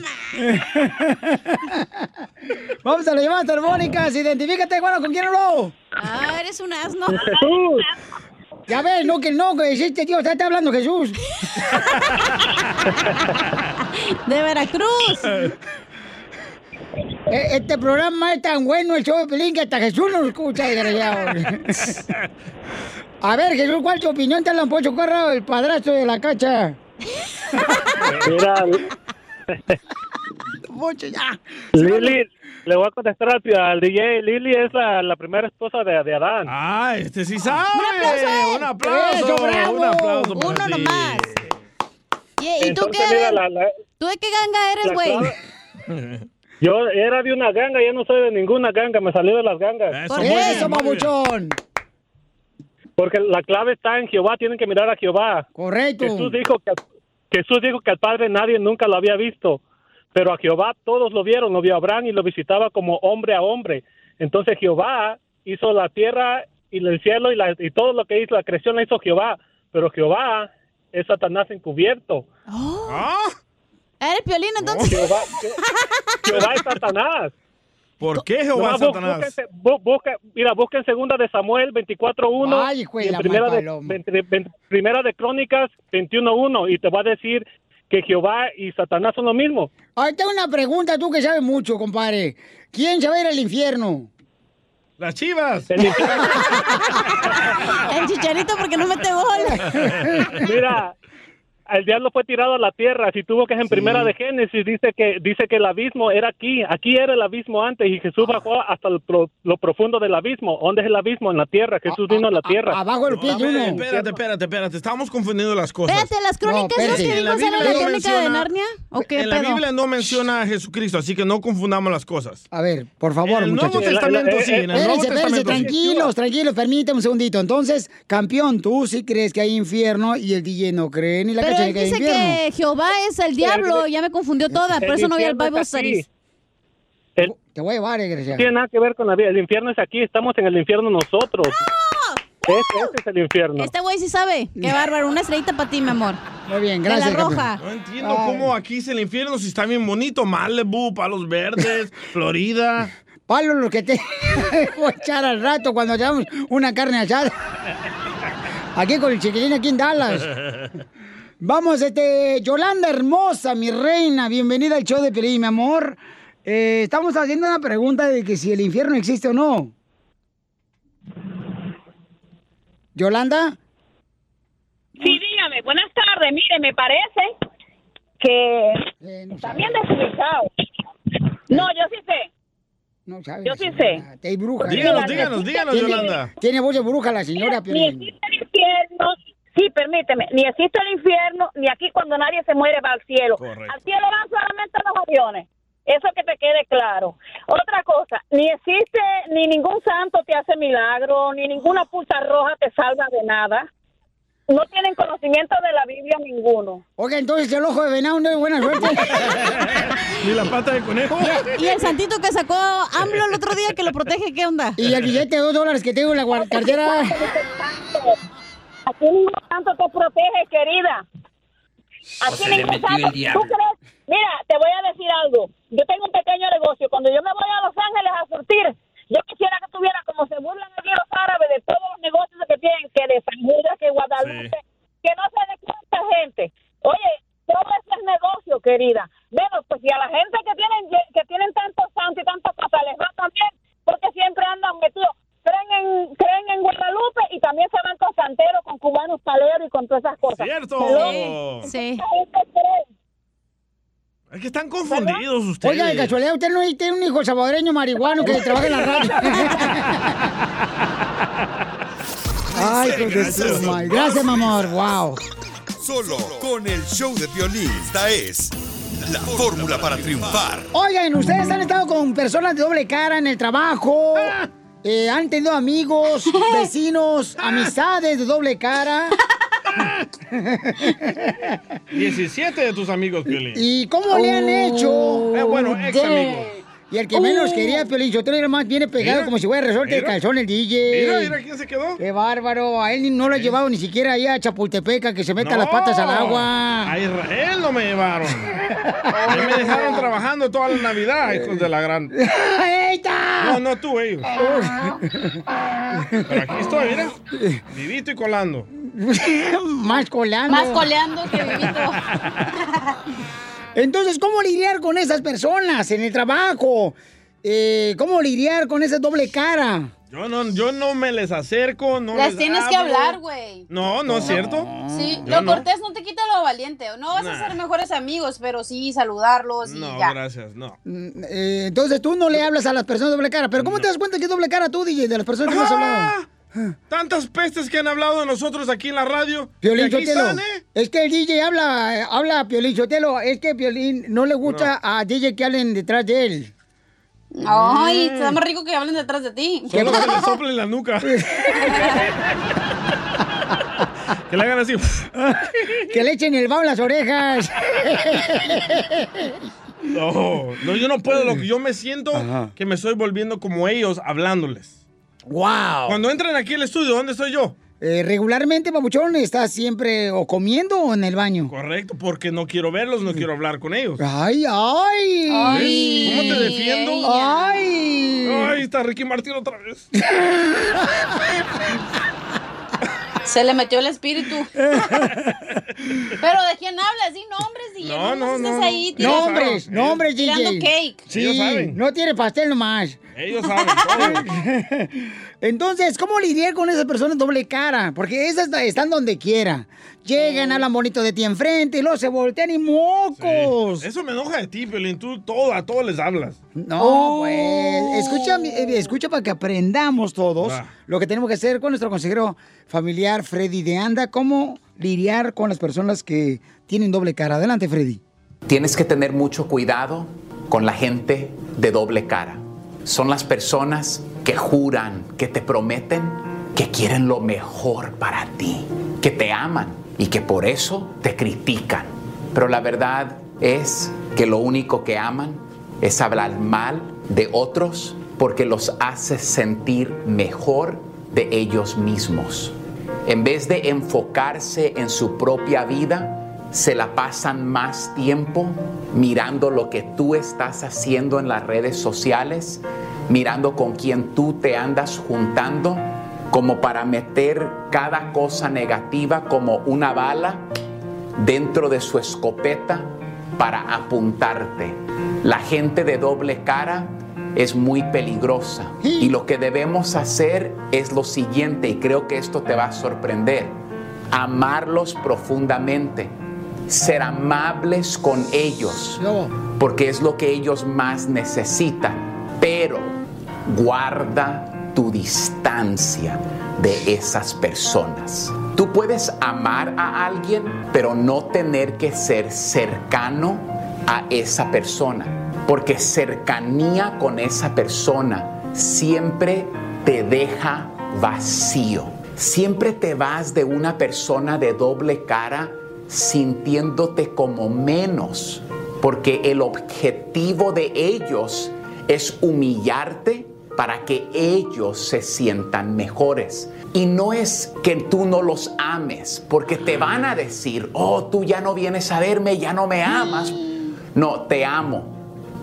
Vamos a las llamadas telefónicas, identifícate, bueno, ¿con quién habló? Ah, eres un asno. Jesús. Ya ves, no, que no, que este tío está, está hablando Jesús. De Veracruz. E- Este programa es tan bueno, el show de Pelín, que hasta Jesús no lo escucha, desgraciado. A ver, Jesús, ¿cuál es tu opinión? Te la han puesto corro el padrastro de la cacha. Mira, Mucho ya. Lili, le voy a contestar al, al DJ. Lili es la, la primera esposa de, de Adán. Ah, este sí sabe. Un aplauso. Eso, bravo. Un aplauso para Uno ti. nomás. ¿Y, y tú qué? mira, la- la- ¿Tú de qué ganga eres, güey? Yo era de una ganga, yo no soy de ninguna ganga, me salí de las gangas. Por eso, babuchón. Porque la clave está en Jehová, tienen que mirar a Jehová. Correcto. Jesús dijo que, Jesús dijo que al Padre nadie nunca lo había visto, pero a Jehová todos lo vieron, lo vio Abraham y lo visitaba como hombre a hombre. Entonces Jehová hizo la tierra y el cielo y, la- y todo lo que hizo, la creación la hizo Jehová, pero Jehová es Satanás encubierto. ¿Eres piolín entonces? Jehová, Jehová es Satanás. ¿Por qué Jehová bu- Satanás? búsquense- bu- busca- mira, busca en segunda de Samuel 24.1 Ay, hijo de y en la primera de, primera de Crónicas 21.1 y te va a decir que Jehová y Satanás son lo mismo. Ahí tengo una pregunta, tú que sabes mucho, compadre. ¿Quién se va a ir al infierno? Las chivas. El infierno. El chicharito porque no mete gol. Mira, el diablo fue tirado a la tierra. Si tuvo que es en primera de Génesis, dice que dice que el abismo era aquí. Aquí era el abismo antes y Jesús bajó hasta lo, pro- lo profundo del abismo. ¿Dónde es el abismo? En la tierra. Jesús vino a la tierra. Abajo del pie de uno. Espérate, espérate, espérate. Estamos confundiendo las cosas. Espérate, ¿las crónicas No, que En la dijo salen en la Biblia no crónica de menciona- Narnia? ¿O qué En la pedo? Biblia no menciona a Jesucristo, así que no confundamos las cosas. A ver, por favor, En el Nuevo muchachos. Testamento sí, en el Nuevo Espérense, espérense, Testamento sí. tranquilos, tranquilos, permítame un segundito. Entonces, campeón, tú sí crees que hay infierno y el DJ no cree ni la Pero cacha él dice que Jehová es el diablo, ya me confundió toda, por eso no vi el Bible. Studies. El- Te voy a llevar, no tiene nada que ver con la vida. El infierno es aquí. Estamos en el infierno nosotros. Ese, ese es el infierno. Este güey sí sabe. Qué bárbaro, una estrellita para ti, mi amor. Muy bien, De gracias. la campeón. roja. No entiendo cómo aquí es el infierno si está bien bonito. Malibu, Palos Verdes, Florida. Palo lo que te voy a echar al rato cuando hagamos una carne asada. Aquí con el chiquilín aquí en Dallas. Vamos, este, Yolanda hermosa, mi reina, bienvenida al show de Pelín, mi amor. Eh, estamos haciendo una pregunta de que si el infierno existe o no. Yolanda, Sí, dígame, buenas tardes. Mire, me parece que está bien desubicado. No, yo sí sé. no sabes. Yo sí sé. Te hay bruja. Díganos, díganos, díganos, Tiene- Yolanda. Tiene voz de bruja la señora. Ni existe el infierno. Sí, permíteme. Ni existe el infierno, ni aquí cuando nadie se muere va al cielo. Correcto. Al cielo van solamente los aviones. Eso que te quede claro. Otra cosa, ni existe, ni ningún santo te hace milagro, ni ninguna pulsa roja te salva de nada. No tienen conocimiento de la Biblia ninguno. Oiga, entonces el ojo de venado no es buena suerte. Ni la pata de conejo. Y el santito que sacó AMLO el otro día que lo protege, ¿qué onda? Y el billete de dos dólares que tengo en la guar- Aquí ningún santo te protege, querida. Santo. el diablo. ¿Tú crees? Mira, te voy a decir algo. Yo tengo un pequeño negocio. Cuando yo me voy a Los Ángeles a surtir, yo quisiera que tuviera como se burlan aquí los árabes de todos los negocios que tienen, que de San Judas, que Guadalupe, que no se dé cuenta gente. Oye, todo eso es negocio, querida. Bueno, pues si a la gente que tienen que tienen tantos santos y tantas cosas les va también, porque siempre andan metidos. Creen en, creen en Guadalupe y también se van con santeros, con cubanos paleros y con todas esas cosas. ¡Cierto! Hello. Sí. Esa gente cree. Es que están confundidos ustedes. Oiga, de casualidad, usted no tiene un hijo salvadoreño marihuano que trabaja en la radio. Ay, de su Gracias. Gracias, mi amor. Wow. Solo con el show de violín. Esta es la fórmula para triunfar. Oigan, ustedes han estado con personas de doble cara en el trabajo. eh, han tenido amigos, vecinos, amistades de doble cara. 17 de tus amigos, Piolín. ¿Y cómo le han hecho? Eh, bueno, ex amigos. Y el que menos quería, Piolín Sotelo, era más viene pegado Mira, como si fuera resorte de mira. calzón el DJ. Mira, mira quién se quedó. Qué bárbaro. A él ni- no lo ha llevado ni siquiera ahí a Chapultepec a que se meta las patas al agua. A Israel no me llevaron. A mí me dejaron trabajando toda la Navidad, hijos de la gran. No, no tú, ellos. Pero aquí estoy, mira. Vivito y colando. Más coleando. Más coleando que vivito. Entonces, ¿cómo lidiar con esas personas en el trabajo? Eh, ¿Cómo lidiar con esa doble cara? Yo no, yo no me les acerco, no Les les tienes que hablar, güey. No, no es cierto. Sí, Yo lo no. cortés no te quita lo valiente. No vas Nah. a ser mejores amigos, pero sí saludarlos y No, ya. gracias, no. Eh, entonces tú no le hablas a las personas doble cara. Pero ¿cómo te das cuenta que es doble cara tú, DJ, de las personas que no has hablado? Tantas pestes que han hablado de nosotros aquí en la radio. Piolín aquí están, ¿eh? es que el DJ habla, habla a Piolín Sotelo, es que Piolín no le gusta a DJ que hablen detrás de él. Ay, Mm. está más rico que hablen detrás de ti. Solo que le soplen la nuca. que le hagan así. que le echen el bao en las orejas. No, no, yo no puedo. Lo que yo me siento que me estoy volviendo como ellos hablándoles. ¡Wow! Cuando entran aquí al estudio, ¿dónde estoy yo? Eh, regularmente, Papuchón, estás siempre o comiendo o en el baño. Correcto, porque no quiero verlos, no quiero hablar con ellos. ¡Ay, ay! ¿Ves? ¿Cómo te defiendo? ¡Ay! Ay, está Ricky Martín otra vez. Se le metió el espíritu. Pero ¿de quién hablas? Di nombres, DJ. No, no, estés no. ahí Nombres, nombres, DJ. Tirando cake. Sí, no tiene pastel nomás. Ellos saben Entonces, ¿cómo lidiar con esas personas doble cara? Porque esas están donde quiera. Llegan, hablan bonito de ti enfrente y luego se voltean y mocos. Eso me enoja de ti, Pelín. Tú todo, a todos les hablas. No, pues, escucha, eh, escucha para que aprendamos todos lo que tenemos que hacer con nuestro consejero familiar Freddy de Anda, cómo lidiar con las personas que tienen doble cara. Adelante, Freddy. Tienes que tener mucho cuidado con la gente de doble cara. Son las personas que juran, que te prometen, que quieren lo mejor para ti, que te aman y que por eso te critican. Pero la verdad es que lo único que aman es hablar mal de otros porque los hace sentir mejor de ellos mismos. En vez de enfocarse en su propia vida, se la pasan más tiempo mirando lo que tú estás haciendo en las redes sociales, mirando con quién tú te andas juntando, como para meter cada cosa negativa como una bala dentro de su escopeta para apuntarte. La gente de doble cara es muy peligrosa y lo que debemos hacer es lo siguiente y creo que esto te va a sorprender. Amarlos profundamente, ser amables con ellos, porque es lo que ellos más necesitan, pero guarda tu distancia de esas personas. Tú puedes amar a alguien, pero no tener que ser cercano a esa persona, porque cercanía con esa persona siempre te deja vacío. Siempre te vas de una persona de doble cara sintiéndote como menos, porque el objetivo de ellos es humillarte para que ellos se sientan mejores. Y no es que tú no los ames, porque te van a decir, oh, tú ya no vienes a verme, ya no me amas. No, te amo,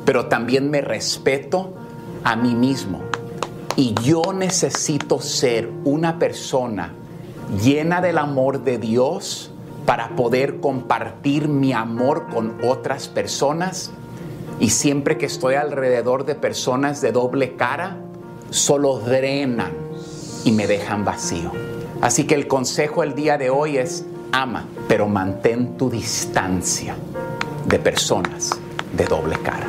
pero también me respeto a mí mismo. Y yo necesito ser una persona llena del amor de Dios para poder compartir mi amor con otras personas. Y siempre que estoy alrededor de personas de doble cara, solo drenan y me dejan vacío. Así que el consejo el día de hoy es ama, pero mantén tu distancia de personas de doble cara.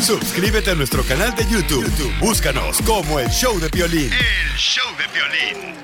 Suscríbete a nuestro canal de YouTube. YouTube, Búscanos como el Show de Piolín. El show de violín.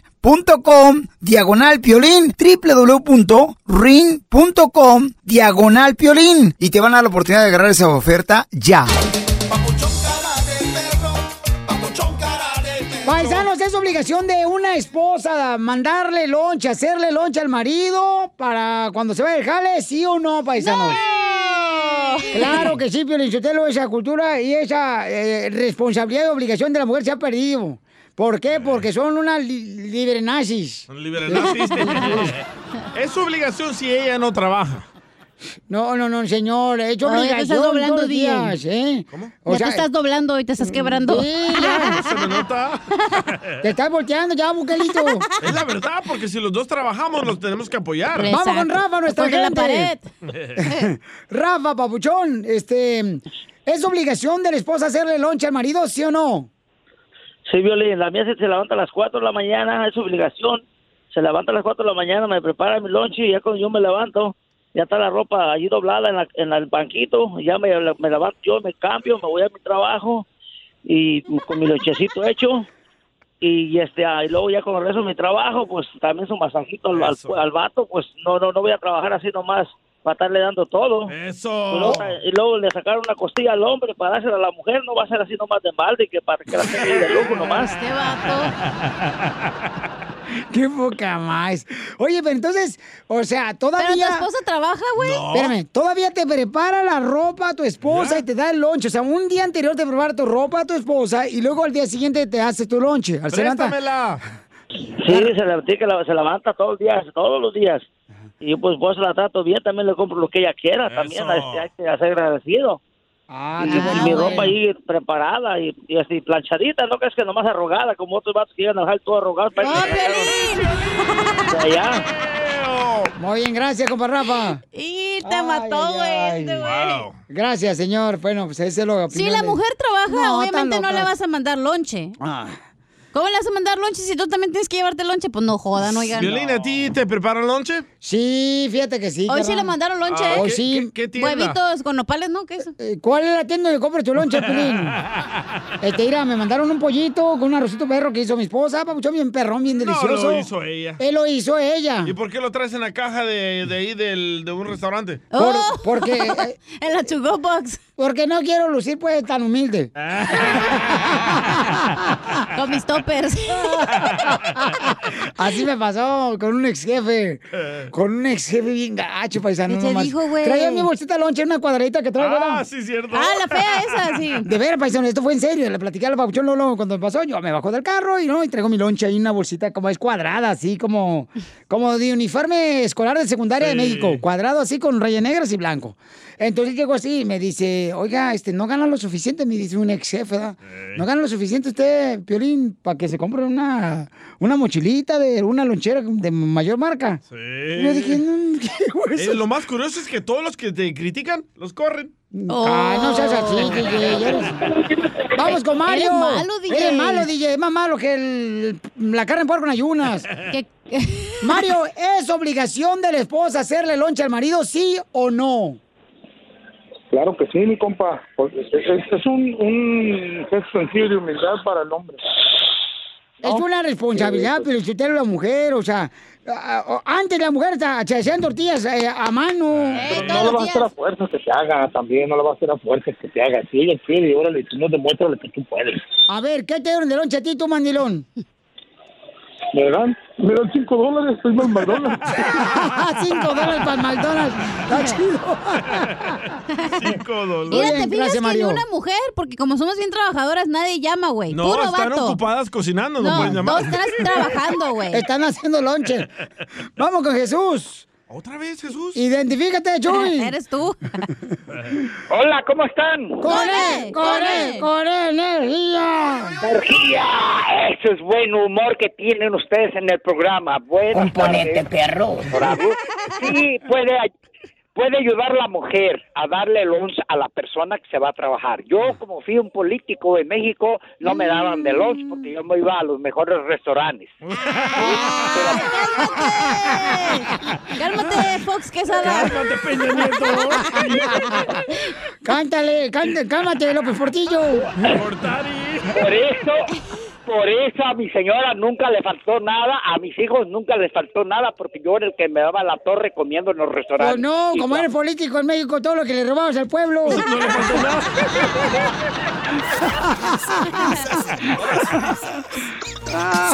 punto com diagonal piolín www.ring.com diagonal piolín y te van a dar la oportunidad de agarrar esa oferta ya. Paisanos, es obligación de una esposa mandarle lonche, hacerle lonche al marido para cuando se vaya el jale, ¿sí o no, paisanos? Claro que sí, Piolichotelo, esa cultura y esa eh, responsabilidad y obligación de la mujer se ha perdido. ¿Por qué? Porque son unas li libre nazis. Son es su obligación si ella no trabaja. No, no, no, señor, he hecho te estás doblando, días, ¿eh? ¿Cómo? O ya sea, te estás doblando y te estás quebrando. Sí, ya. Se me nota. Te estás volteando ya, buquelito. Es la verdad, porque si los dos trabajamos, nos tenemos que apoyar. Vamos con Rafa, nuestra Porque la gente. pared. Rafa, papuchón, este, ¿es obligación de la esposa hacerle lonche al marido, sí o no? Sí, Violín, la mía se, se levanta a las 4 de la mañana, es su obligación. Se levanta a las 4 de la mañana, me prepara mi lonche y ya cuando yo me levanto, ya está la ropa allí doblada en, la, en el banquito, ya me, me levanto yo, me cambio, me voy a mi trabajo y con mi lonchecito hecho. Y este ah, y luego ya con el resto de mi trabajo, pues también su masajito al, al, al vato, pues no, no, no voy a trabajar así nomás para estarle dando todo. Eso. Y luego, y luego le sacaron una costilla al hombre para dársela a la mujer, no va a ser así nomás de balde, que para que la tenga de lujo nomás. Este Qué poca más. Oye, pero entonces, o sea, todavía... Pero tu esposa trabaja, güey. Espérame, todavía te prepara la ropa a tu esposa y te da el lonche. O sea, un día anterior te prepara tu ropa a tu esposa y luego al día siguiente te hace tu lonche. Se Préstamela. Sí, se la- se levanta todos los días, todos los días. Y yo pues vos la trato bien, también le compro lo que ella quiera, también este, hay que ser agradecido. Ah, y, bueno, mi ropa ahí preparada y, y así planchadita, no crees que nomás arrugada, como otros vatos que llegan a dejar todo arrugado. para de allá. Muy bien, gracias, compa Rafa. Y te mató, güey, este. Gracias, señor. Bueno, pues ese es lo Si la mujer trabaja, No, obviamente no le vas a mandar lonche. Ah. ¿Cómo le vas a mandar lonche si tú también tienes que llevarte lonche? Pues no jodan, oigan. Violín, ¿a ti te preparan lonche? Sí, fíjate que sí. Hoy sí le mandaron lonche. Ah, ¿eh? Hoy sí. ¿Qué tienda? Huevitos con nopales, ¿no? ¿Qué es eso? Eh, ¿Cuál es la tienda donde compras tu lonche, Pelín? Este, mira, me mandaron un pollito con un arrocito perro que hizo mi esposa, papuchón, bien perrón, bien No, delicioso. lo hizo ella. Él lo hizo ella. ¿Y por qué lo traes en la caja de, de ahí del, de un restaurante? Por- porque... Oh. en la to box. Porque no quiero lucir, pues, tan humilde. Con mis toppers. Así me pasó con un ex jefe. Con un ex jefe bien gacho, paisano. ¿Qué te nomás. dijo, güey? Traía mi bolsita lonche, una cuadradita que traigo. Ah, ¿no? sí, cierto. Ah, la fea esa, sí. De ver, paisano, esto fue en serio. Le platicé al papuchón Lolo cuando me pasó. Yo me bajo del carro y no, y traigo mi lonche ahí, una bolsita como es cuadrada, así como, como de uniforme escolar de secundaria de Sí. México. Cuadrado así con rayas negras y blanco. Entonces llego así y me dice, oiga, este, no gana lo suficiente, me dice un ex jefe, ¿verdad? No gana lo suficiente usted, Piolín, para que se compre una, una mochilita de una lonchera de mayor marca. Sí. Y yo dije, no, ¿qué hueso? Eh, lo más curioso es que todos los que te critican, los corren. Ah, no seas así, DJ. eres- Vamos con Mario. Eres malo, DJ. Eres malo, DJ. Es más malo que el- la carne en puerco en ayunas. Mario, ¿es obligación de la esposa hacerle lonche al marido, sí o no? Claro que sí, mi compa. Porque Es, un, un gesto sencillo de humildad para el hombre. Es una responsabilidad, pero si usted es la mujer, o sea, antes la mujer se hacían tortillas eh, a mano. Pero no le va a hacer a fuerza que te haga también, no le va a hacer a fuerza que te haga. Si ella quiere, órale, si no, demuéstrale que tú puedes. A ver, ¿qué te dieron de lonche a ti, tú, mandilón? me dan, me dan cinco dólares, estoy mal McDonald's. Cinco dólares para el McDonald's. Está chido. Cinco Mira, Muy te fijas gracias, que ni una mujer, porque como somos bien trabajadoras, nadie llama, güey. No, Puro están vato. ocupadas cocinando, no, No, pueden llamar. dos están trabajando, güey. Están haciendo lonche. Vamos con Jesús. ¿Otra vez, Jesús? Identifícate, Chuy. Eres tú. Hola, ¿cómo están? ¡Con él! ¡Con él! ¡Con él! ¡Energía! Energía, eso es buen humor que tienen ustedes en el programa. Buenas Componente, tardes. perro. Bravo. Sí, puede, puede ayudar la mujer a darle el lunch a la persona que se va a trabajar. Yo, como fui un político en México, no me daban de lunch porque yo me iba a los mejores restaurantes. Cálmate, Fox Quesada. Cálmate, Peña Nieto. Cántale, cántale, cálmate, López Portillo. Por eso, por eso a mi señora nunca le faltó nada, a mis hijos nunca les faltó nada, porque yo era el que me daba la torre comiendo en los restaurantes. no, Y como eres político en México, todo lo que le robabas al pueblo.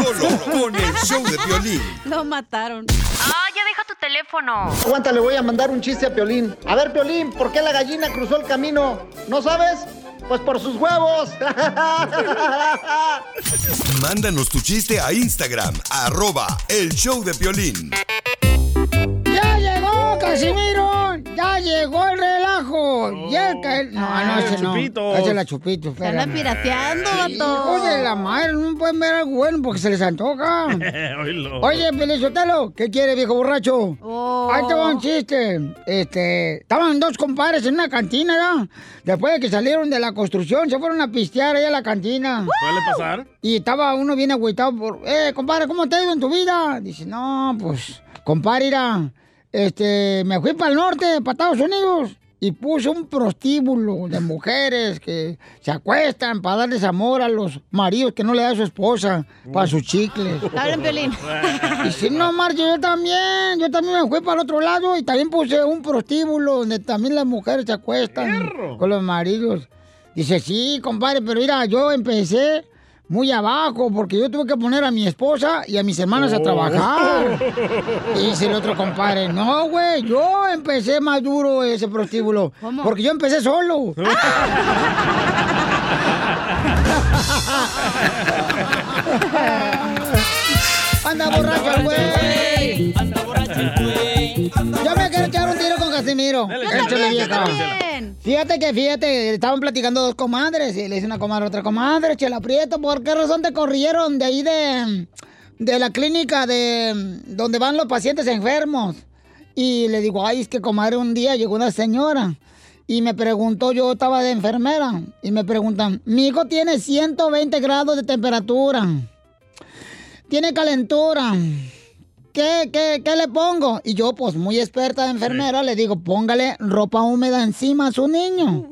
Solo con el show de violín. Lo mataron. Ah, ya deja tu teléfono. Aguanta, le voy a mandar un chiste a Piolín. A ver, Piolín, ¿por qué la gallina cruzó el camino? ¿No sabes? Pues por sus huevos. Mándanos tu chiste a Instagram, arroba el show de violín. Ya el ca- No, Ah, no, ese el no. Chupito. Ese es la chupito. Espérame. pirateando, vato. de la madre, no pueden ver algo bueno porque se les antoja. Oye, Pelizotelo, ¿qué quiere, viejo borracho? Oh. Ahí te va un chiste. Este, estaban dos compadres en una cantina, ¿ya? Después de que salieron de la construcción, se fueron a pistear ahí a la cantina. ¿Suele pasar? Y estaba uno bien agüitado por, eh, compadre, ¿cómo te ha ido en tu vida? Dice, no, pues, compadre, mira, este, me fui para el norte, para Estados Unidos, y puse un prostíbulo de mujeres que se acuestan para darles amor a los maridos que no le da a su esposa, para sus chicles. Hablen, Piolín. Dice, no, Marcio, yo también, yo también me fui para el otro lado y también puse un prostíbulo donde también las mujeres se acuestan con los maridos. Dice, sí, compadre, pero mira, yo empecé muy abajo porque yo tuve que poner a mi esposa y a mis hermanas a Oh. trabajar. Y dice el otro compadre, no, güey, yo empecé más duro ese prostíbulo porque yo empecé solo. Anda borracho el güey. Anda borracho el güey. Quiero echar un tiro con Casimiro. Échale, vieja. Fíjate que, fíjate, estaban platicando dos comadres y le dice una comadre a otra comadre, Chela Prieto, ¿por qué razón te corrieron de ahí de, de la clínica de donde van los pacientes enfermos? Y le digo, ay, es que comadre, un día llegó una señora y me preguntó, yo estaba de enfermera, y me preguntan, mi hijo tiene 120 grados de temperatura, tiene calentura, ¿qué, qué, qué le pongo? Y yo, pues muy experta de enfermera, le digo, póngale ropa húmeda encima a su niño.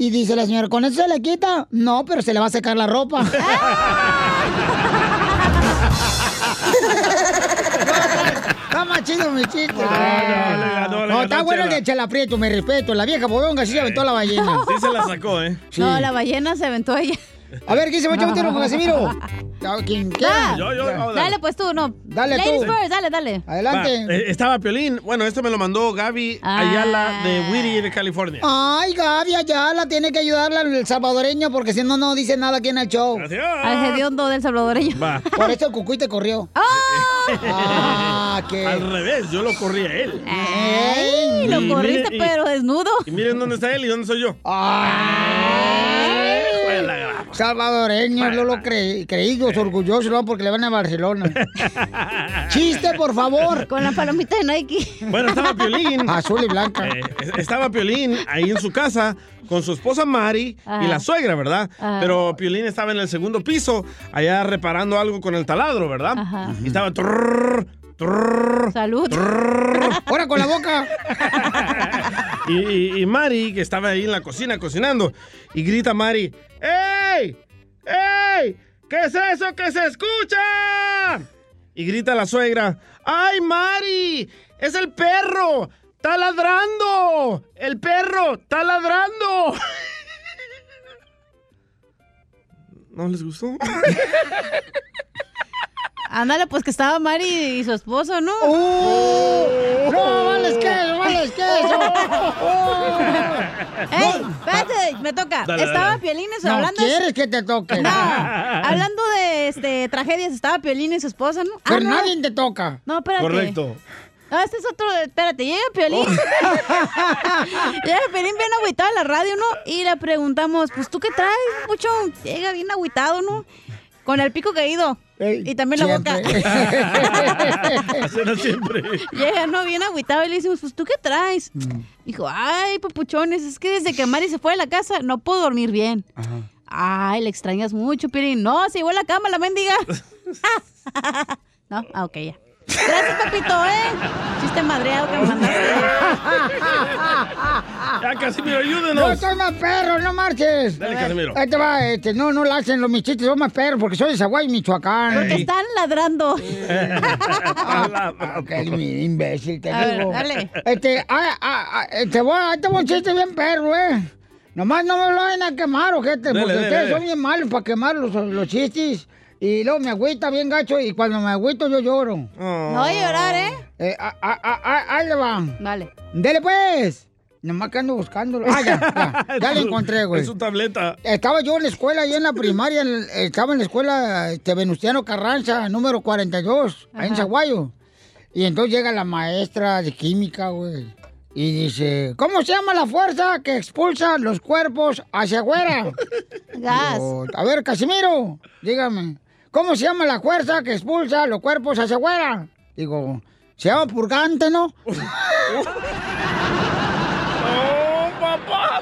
Y dice la señora, ¿con eso se le quita? No, pero se le va a secar la ropa. Está más chido mi chiste. le ganó, le No, está bueno de Chela Prieto, me respeto. La vieja bodonga sí se aventó la ballena. Sí se la sacó, ¿eh? Sí. No, la ballena se aventó ella. A ver, ¿quién se va a echar un tiro con Casimiro? ¿Quién quiera? Yo, yo, oh, dale. Dale, pues tú, no. Dale Ladies tú. first, dale, dale. Va, eh, estaba Piolín. Bueno, este me lo mandó Gaby Ayala de Whittier, California. Ay, Gaby Ayala tiene que ayudarle al salvadoreño porque si no, no dice nada aquí en el show. Al hediondo del salvadoreño. Va. Por eso el cucuy te corrió. Ah, qué. Al revés, yo lo corrí a él. Ey, lo corriste, y- pero desnudo. Y miren dónde está él y dónde soy yo. Fue la gran- Salvadoreño, no lo cre creídos, orgullosos, ¿no? Porque le van a Barcelona. Chiste, por favor. Con la palomita de Nike. Bueno, estaba Piolín. Azul y blanca. Eh, estaba Piolín ahí en su casa con su esposa Mari Ajá. y la suegra, ¿verdad? Ajá. Pero Piolín estaba en el segundo piso, allá reparando algo con el taladro, ¿verdad? Ajá. Y estaba... trrr, trrr, Salud. Ahora con la boca. y, y- y Mari, que estaba ahí en la cocina cocinando, y grita Mari, ¡Ey! ¡Ey! ¿Qué es eso que se escucha? Y grita la suegra, ¡Ay, Mari! ¡Es el perro! ¡Está ladrando! ¡El perro! ¡Está ladrando! ¿No les gustó? Ándale, pues que estaba Mari y su esposo, ¿no? ¡Uh! ¡No, vales queso, vales queso! ¡Ey, espérate! Me toca. Dale, estaba dale. Piolines No, hablando... ¿quieres que te toque? No, hablando de este, tragedias, estaba Piolín y su esposa, ¿no? Pero no. nadie te toca. No, espérate. Correcto. No, este es otro, espérate, llega Piolín. llega Piolín bien agüitado a la radio, ¿no? Y le preguntamos, pues, ¿tú qué traes, mucho? Llega bien agüitado, ¿no? Con el pico caído. y también la boca. Hacen siempre. Llega, no, bien agüitado. Y le decimos, pues, ¿tú qué traes? Dijo, ay, papuchones, es que desde que Mari se fue de la casa no puedo dormir bien. Ay, le extrañas mucho, Piolín. No, se llevó a la cama la mendiga. no, ah, ok, ya. Gracias, papito, ¿eh? Chiste madreado que me mandaste. Ya, Casimiro, Yo ayúdenos. soy más perro, no marches. Dale, Casimiro. Ahí te va, este, no, no la hacen los mis chistes, son más perros porque soy de Zaguay, Michoacán. Porque están ladrando. Ok, mi imbécil, te A ver, digo. dale. Este, ah, ah, ah, te voy, ahí te voy un chiste bien perro, eh. Nomás no me lo vayan a quemar, ojete, porque dale, ustedes dale. son bien malos para quemar los, los chistes. Y luego me agüita bien gacho y cuando me agüito yo lloro. No voy a llorar, ¿eh? Eh, ah, ah, ah, ah, ahí le va. Vale. Dele pues. Nomás que ando buscándolo. Ah, ya, ya, ya lo encontré, güey. Es su tableta. Estaba yo en la escuela, ahí en la primaria, en el- estaba en la escuela este, Venustiano Carranza, número 42, ahí en Ajá. Zaguayo. Y entonces llega la maestra de química, güey. Y dice, ¿cómo se llama la fuerza que expulsa los cuerpos hacia afuera? Gas. A ver, Casimiro, dígame. ¿Cómo se llama la fuerza que expulsa los cuerpos hacia afuera? Digo, se llama purgante, ¿no? ¡Oh, papá!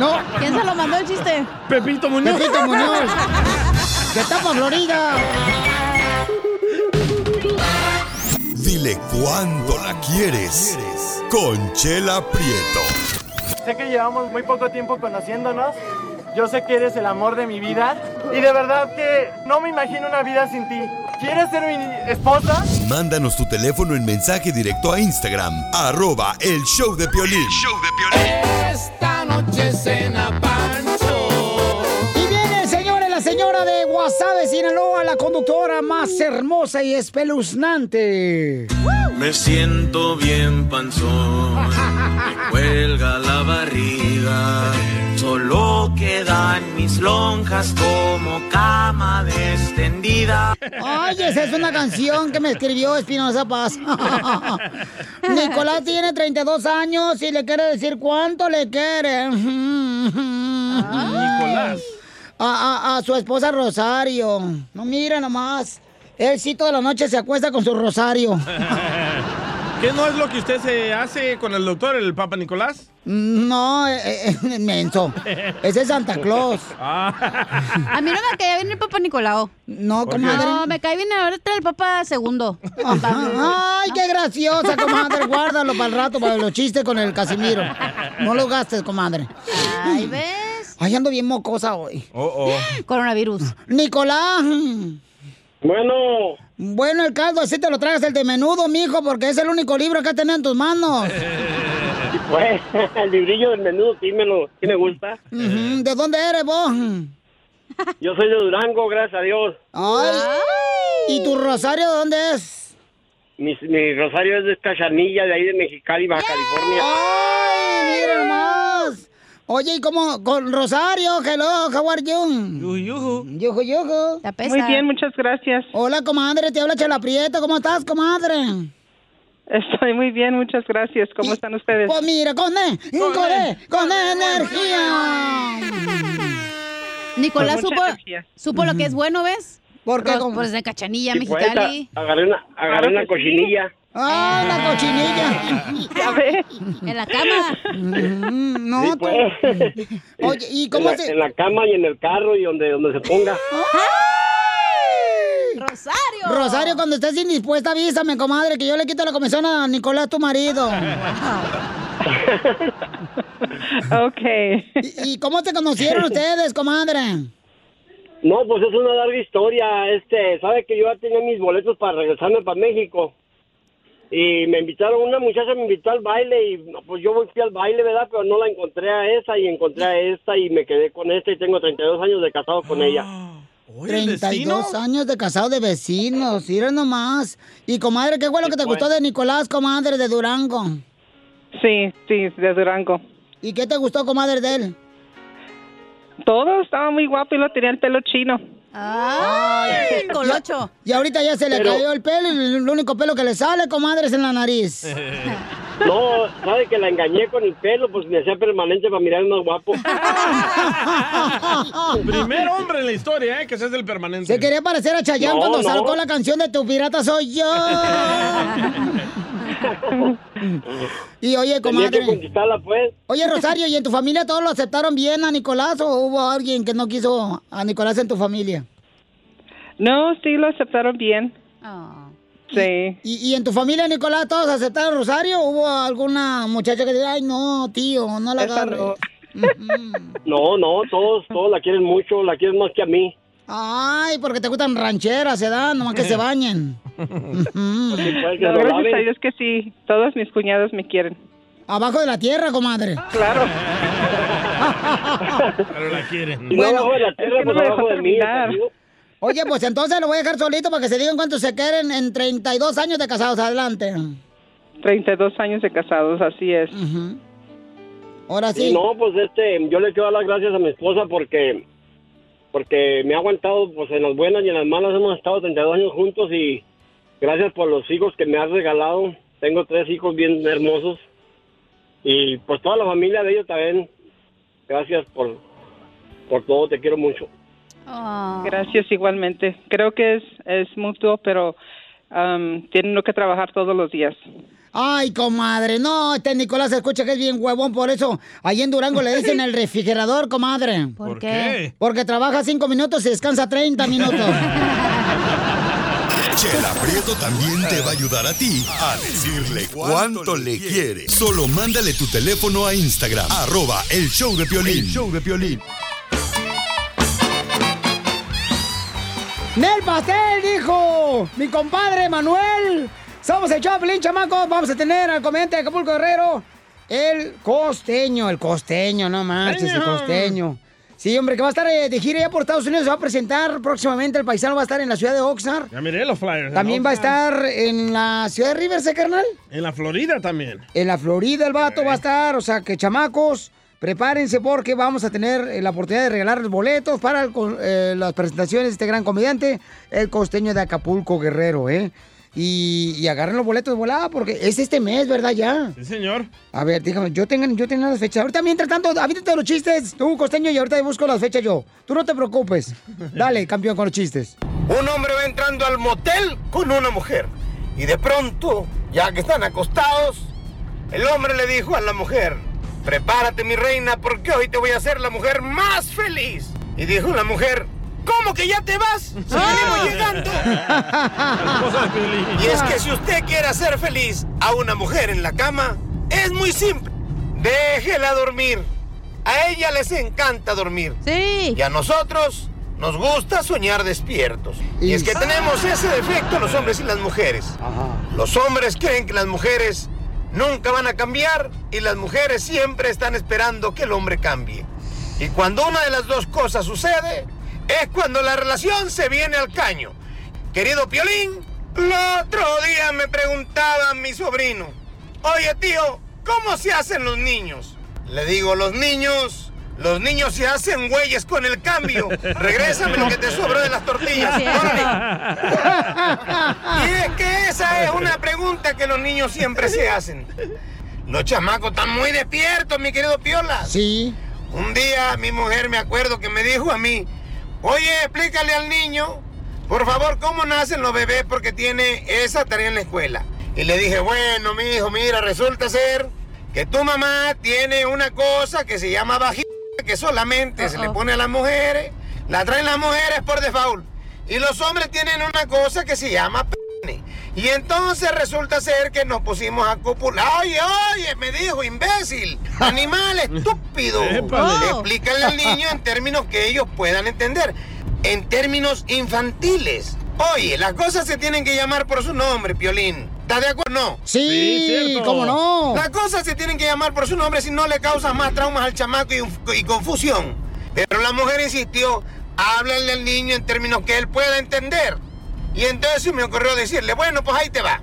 No. ¿Quién se lo mandó el chiste? Pepito Muñoz. Pepito Muñoz. De Tapa, Florida. Dile cuándo la quieres. Conchela Prieto. Sé que llevamos muy poco tiempo conociéndonos. Yo sé que eres el amor de mi vida. Y de verdad que no me imagino una vida sin ti. ¿Quieres ser mi esposa? Mándanos tu teléfono en mensaje directo a Instagram, arroba el show de Piolín. Esta noche cena Pancho. Y viene, señores, la señora de Guasave, Sinaloa, la conductora más hermosa y espeluznante. Me siento bien panzón, me cuelga la barriga. Solo quedan mis lonjas como cama extendida. Ay, esa es una canción que me escribió Espinosa Paz. Nicolás tiene 32 años y le quiere decir cuánto le quiere. Nicolás. A, a- a su esposa Rosario. No, mira nomás. Él sí toda la noche se acuesta con su Rosario. ¿Qué no es lo que usted se hace con el doctor, el Papa Nicolás? No, eh, eh, menso. Ese es Santa Claus. A mí no me caía bien el Papa Nicolau. No, comadre. No, me cae bien ahorita el Papa segundo. Ay, qué graciosa, comadre. Guárdalo para el rato, para los chistes con el Casimiro. No lo gastes, comadre. Ay, ¿ves? Ay, ando bien mocosa hoy. Oh, oh. Coronavirus. Nicolás. Bueno. Bueno, el caldo, así te lo tragas el de menudo, mijo, porque es el único libro que tenés en tus manos. Pues, el librillo del menudo sí me, lo, sí me gusta. ¿De dónde eres vos? Yo soy de Durango, gracias a Dios. Ay. ¿Y tu rosario de dónde es? Mi, mi rosario es de Cachanilla, de ahí de Mexicali, Baja California. ¡Ay, mira nomás! Oye, ¿y cómo? Con Rosario, hello, how are you? Yuju. Yuju, yuju. Muy bien, muchas gracias. Hola, comadre, te habla Chela Prieto. ¿Cómo estás, comadre? Estoy muy bien, muchas gracias. ¿Cómo están ustedes? Pues mira, con E, con E, con E energía. Nicolás mucha supo, energía. supo lo que es bueno, ¿ves? ¿Por qué? Pues de Cachanilla, Sí, pues, Mexicali. agarré una, agarré una cochinilla. ¡Ah, la cochinilla! Ya ves. En la cama. Mm, No, Sí, pues. Oye, ¿y en, cómo la, se...? en la cama y en el carro y donde, donde se ponga. Rosario. Rosario, cuando estés indispuesta, avísame, comadre, que yo le quito la comisión a Nicolás, tu marido. Ok. ¿Y, y cómo se conocieron ustedes, comadre? No, pues es una larga historia. Este, sabe que yo ya tenía mis boletos para regresarme para México. Y me invitaron, una muchacha me invitó al baile y pues yo fui al baile, ¿verdad? Pero no la encontré a esa y encontré a esta y me quedé con esta y tengo 32 años de casado con ella. 32 años de casado de vecinos, mira nomás. Y comadre, ¿qué fue lo que te pues. gustó de Nicolás, comadre, de Durango? Sí, sí, de Durango. ¿Y qué te gustó, comadre, de él? Todo estaba muy guapo y lo tenía el pelo chino. ¡Ay, colocho! Y ahorita ya se le Pero- cayó el pelo y el único pelo que le sale, comadre, es en la nariz. No, sabe que la engañé con el pelo, pues me hacía permanente para mirar más guapo. Primer hombre en la historia, ¿eh? Que se hace el permanente. Se quería parecer a Chayanne No, cuando no. sacó la canción de Tu pirata soy yo. y oye, que comadre. pues. Oye, Rosario, ¿y en tu familia todos lo aceptaron bien a Nicolás o hubo alguien que no quiso a Nicolás en tu familia? No, sí, lo aceptaron bien. Sí. ¿Y, y en tu familia, Nicolás, todos aceptaron a Rosario o hubo alguna muchacha que diga, ay, no, tío, no la agarres? no. No, no, todos, todos la quieren mucho, la quieren más que a mí. Ay, porque te gustan rancheras, se dan, nomás que se bañen. No, gracias a Dios que sí. Todos mis cuñados me quieren. Abajo de la tierra, comadre. Claro. Pero la quieren. Si no abajo de la tierra, es que no pues me dejó abajo de mí. Oye, pues entonces lo voy a dejar solito para que se digan cuántos se quieren en 32 años de casados. Adelante. 32 años de casados, así es. Ahora sí. No, pues este, yo le quiero dar las gracias a mi esposa porque porque me ha aguantado pues en las buenas y en las malas hemos estado 32 años juntos y gracias por los hijos que me has regalado. Tengo tres hijos bien hermosos y pues toda la familia de ellos también. Gracias por por todo, te quiero mucho. Gracias igualmente. Creo que es, es mutuo, pero am, tienen que trabajar todos los días. Ay, comadre, no, este Nicolás escucha que es bien huevón, por eso ahí en Durango le dicen el refrigerador, comadre. ¿Por ¿Por qué? qué? Porque trabaja cinco minutos y descansa 30 minutos. Chela Prieto también te va a ayudar a ti a decirle cuánto le quiere. Solo mándale tu teléfono a Instagram, arroba el show de Piolín. El show de Piolín. ¡Nel pastel, dijo! Mi compadre Manuel. Somos el Chaplin, chamacos. Vamos a tener al comediante de Acapulco Guerrero, el costeño, el costeño, no manches, el costeño. Sí, hombre, que va a estar eh, de gira ya por Estados Unidos, se va a presentar próximamente. El paisano va a estar en la ciudad de Oxnard. Ya miré los flyers. También va a estar en la ciudad de Riverside, carnal. En la Florida también. En la Florida el vato va a estar, o sea que chamacos, prepárense porque vamos a tener eh, la oportunidad de regalar los boletos para el eh, las presentaciones de este gran comediante, el costeño de Acapulco Guerrero, ¿eh? Y, y agarren los boletos de volada porque es este mes, ¿verdad? Ya. Sí, señor. A ver, dígame, yo tengo, yo tengo las fechas. Ahorita, mientras tanto, avítate los chistes, tú, costeño, y ahorita busco las fechas yo. Tú no te preocupes. Dale, campeón, con los chistes. Un hombre va entrando al motel con una mujer. Y de pronto, ya que están acostados, el hombre le dijo a la mujer, prepárate mi reina porque hoy te voy a hacer la mujer más feliz. Y dijo la mujer, ¿cómo que ya te vas? Si venimos llegando. Y es que si usted quiere hacer feliz a una mujer en la cama, es muy simple. Déjela dormir. A ella les encanta dormir. Sí. Y a nosotros nos gusta soñar despiertos. Y es que tenemos ese defecto los hombres y las mujeres. Los hombres creen que las mujeres nunca van a cambiar y las mujeres siempre están esperando que el hombre cambie. Y cuando una de las dos cosas sucede, es cuando la relación se viene al caño. Querido Piolín, el otro día me preguntaba mi sobrino, oye tío, ¿cómo se hacen los niños? Le digo, los niños, los niños se hacen güeyes con el cambio. Regrésame lo que te sobró de las tortillas. Órale. Y es que esa es una pregunta que los niños siempre se hacen. Los chamacos están muy despiertos, mi querido Piola. Sí. Un día mi mujer me acuerdo que me dijo a mí, oye, explícale al niño, por favor, cómo nacen los bebés porque tiene esa tarea en la escuela. Y le dije, bueno, mi hijo, mira, resulta ser que tu mamá tiene una cosa que se llama vagina, que solamente se le pone a las mujeres, la traen las mujeres por default. Y los hombres tienen una cosa que se llama pene. Y entonces resulta ser que nos pusimos a copular. Oye, oye, me dijo, imbécil, animal estúpido. Épale. Explícale al niño en términos que ellos puedan entender. En términos infantiles. Oye, las cosas se tienen que llamar por su nombre, Piolín. ¿Estás de acuerdo? No. Sí, Sí, cómo no. Las cosas se tienen que llamar por su nombre si no le causas más traumas al chamaco y, y confusión. Pero la mujer insistió, háblale al niño en términos que él pueda entender. Y entonces me ocurrió decirle, bueno, pues ahí te va.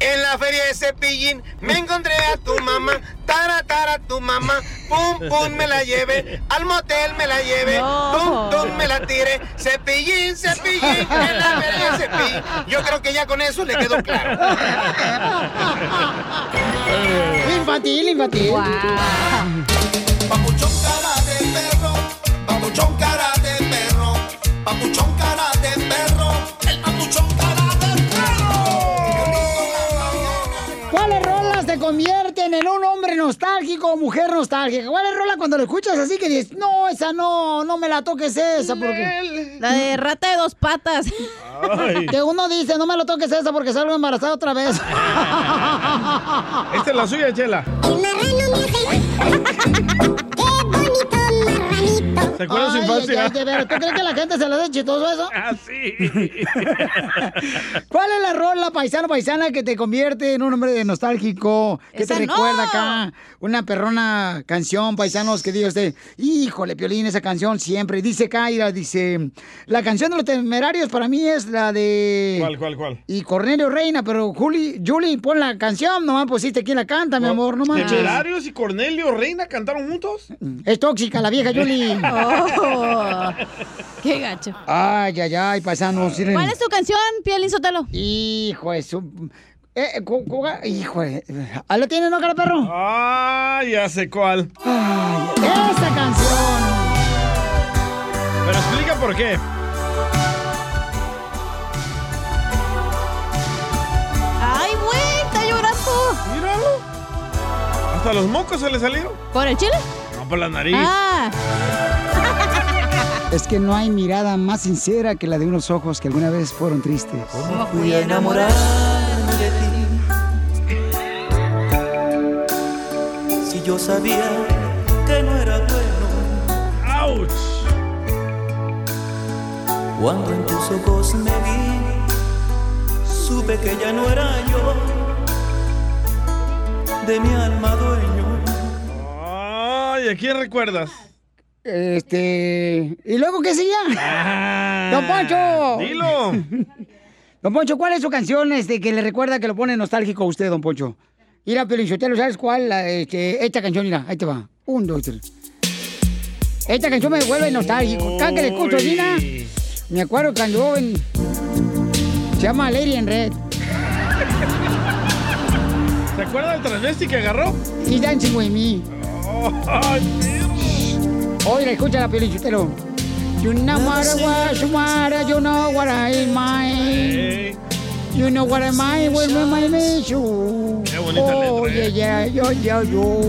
En la feria de Cepillín me encontré a tu mamá, tara tara tu mamá, pum pum me la lleve, al motel me la lleve, tum tum me la tire, Cepillín, Cepillín, en la feria de Cepillín. Yo creo que ya con eso le quedó claro. Infantil, infantil. Papuchón cara de perro, papuchón cara de perro, papuchón cara te convierten en un hombre nostálgico o mujer nostálgica? ¿Cuáles rolas cuando lo escuchas así que dices, no, esa no, no me la toques esa porque... La de rata de dos patas. Ay. Que uno dice, no me lo toques esa porque salgo embarazada otra vez. Esta es la suya, Chela. ¿Se acuerda de su infancia? ay, ay, de ¿Tú crees que la gente se le hace chistoso eso? Ah, sí. ¿Cuál es la rola paisano paisana que te convierte en un hombre nostálgico? Que ¡Esa te no! recuerda acá una perrona canción, paisanos, que diga usted, híjole, Piolín, esa canción siempre. Dice Kaira, dice, la canción de los temerarios para mí es la de... ¿Cuál, cuál, cuál? Y Cornelio Reina, pero Juli, Julie, pon la canción, nomás pusiste quién la canta, mi amor, no manches. ¿Temerarios y Cornelio Reina cantaron juntos? Es tóxica la vieja Julie. Oh, qué gacho. Ay, ay, ay, paisanos. miren. ¿Cuál es tu canción, Piolín Sotelo? Hijo de su... Eh, cu- cu- hijo de... ¿Ah, lo tiene, no, cara perro? Ah, ya sé cuál. Ay, esa canción. Pero explica por qué. Ay, güey, está llorando. Míralo. Hasta los mocos se le salieron. ¿Por el chile? No, por la nariz. Ah. Es que no hay mirada más sincera que la de unos ojos que alguna vez fueron tristes. ¿Cómo fui a enamorarme de ti? Si yo sabía que no era bueno. ¡Auch! Cuando en tus ojos me vi, supe que ya no era yo de mi alma dueño. Ay, ¿a quién recuerdas? Este... ¿Y luego qué seguía? ¡Don Poncho! Ah, Dilo. Don Poncho, ¿cuál es su canción este, que le recuerda que lo pone nostálgico a usted, Don Poncho? Mira, Pelichotelo, ¿sabes cuál? Este, esta canción, mira, ahí te va. Un, dos, tres. Esta canción me vuelve nostálgico. Cada que la escucho, Gina, me acuerdo cuando joven. Se llama Lady in Red. ¿Se acuerda del transvesti que agarró? Y Dancing With Me. Oye, escucha la Pelichotelo. You know what I you want, you know what I mind. You know what I mind when I miss you. Qué bonita oh, letra, yeah, ¿eh? yeah, yo, yo, yo.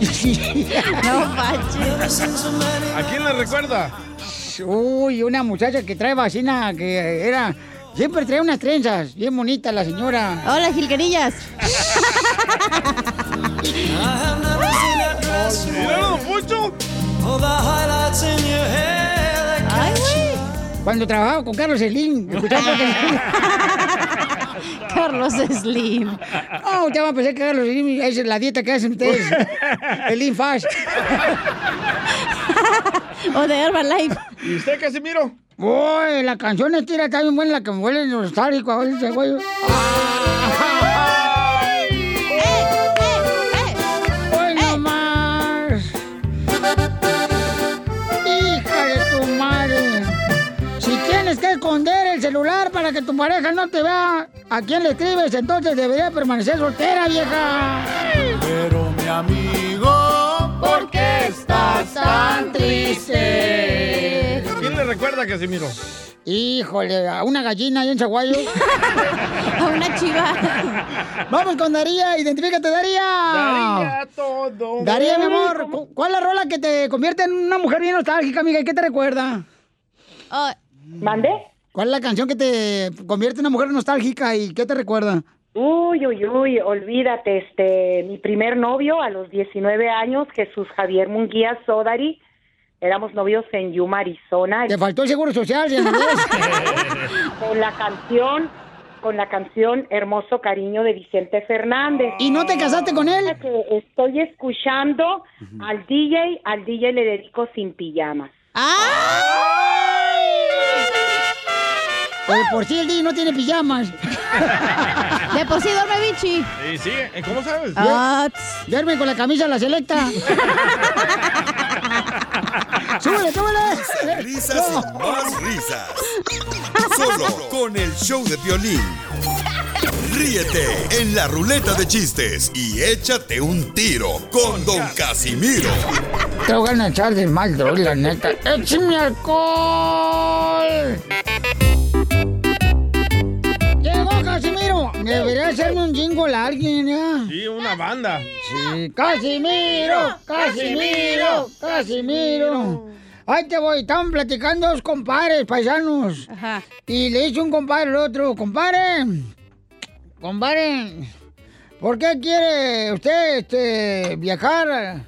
No. ¿A quién le recuerda? Uy, una muchacha que trae vacina que era. Siempre trae unas trenzas, bien bonita la señora. Hola, Gilquerillas. Poncho. Ay, güey. Cuando trabajaba con Carlos Slim, escuchaba. Carlos Slim. Oh, usted va a pensar que Carlos Slim es la dieta que hacen ustedes. El Lean Fast. o de Herbalife. ¿Y usted, Casimiro? Uy, la canción esta está bien buena, la que me huele nostálgico. a veces, güey. Hoy celular para que tu pareja no te vea a quién le escribes, entonces debería permanecer soltera, vieja. Pero mi amigo, ¿por qué estás tan triste? ¿Quién le recuerda, Casimiro? Híjole, a una gallina ahí en Chaguayo. a una chiva. Vamos con Daría, identifícate, Daría. Daría todo. Daría, mi amor, ¿cu- ¿cuál es la rola que te convierte en una mujer bien nostálgica, amiga? ¿Y qué te recuerda? ¿Mande? ¿Cuál es la canción que te convierte en una mujer nostálgica y qué te recuerda? Uy, uy, uy, olvídate, este, mi primer novio a los 19 años, Jesús Javier Munguía Sodari, éramos novios en Yuma, Arizona. Te faltó el seguro social, ya no ves. con la canción, con la canción Hermoso Cariño de Vicente Fernández. ¿Y no te casaste con él? Estoy escuchando al DJ, al DJ le dedico sin pijamas. Oye, por si el DJ no tiene pijamas. De por sí duerme bichi. Sí, sí. ¿eh? ¿Cómo sabes? Ah, Duerme con la camisa de la selecta. ¡Súbele, súbele! Risas y más risas. Solo con el show de violín. Ríete en la ruleta de chistes y échate un tiro con Don Casimiro. Te voy a echar de mal, droga, la neta. ¡Échame alcohol! ¡Llegó Casimiro! Debería hacerme un jingle a alguien, ¿ya? Sí, una banda. Sí, Casimiro, Casimiro, Casimiro. Ahí te voy, estaban platicando dos compadres, paisanos. Y le dice un compadre al otro, compadre, compadre, ¿por qué quiere usted este, viajar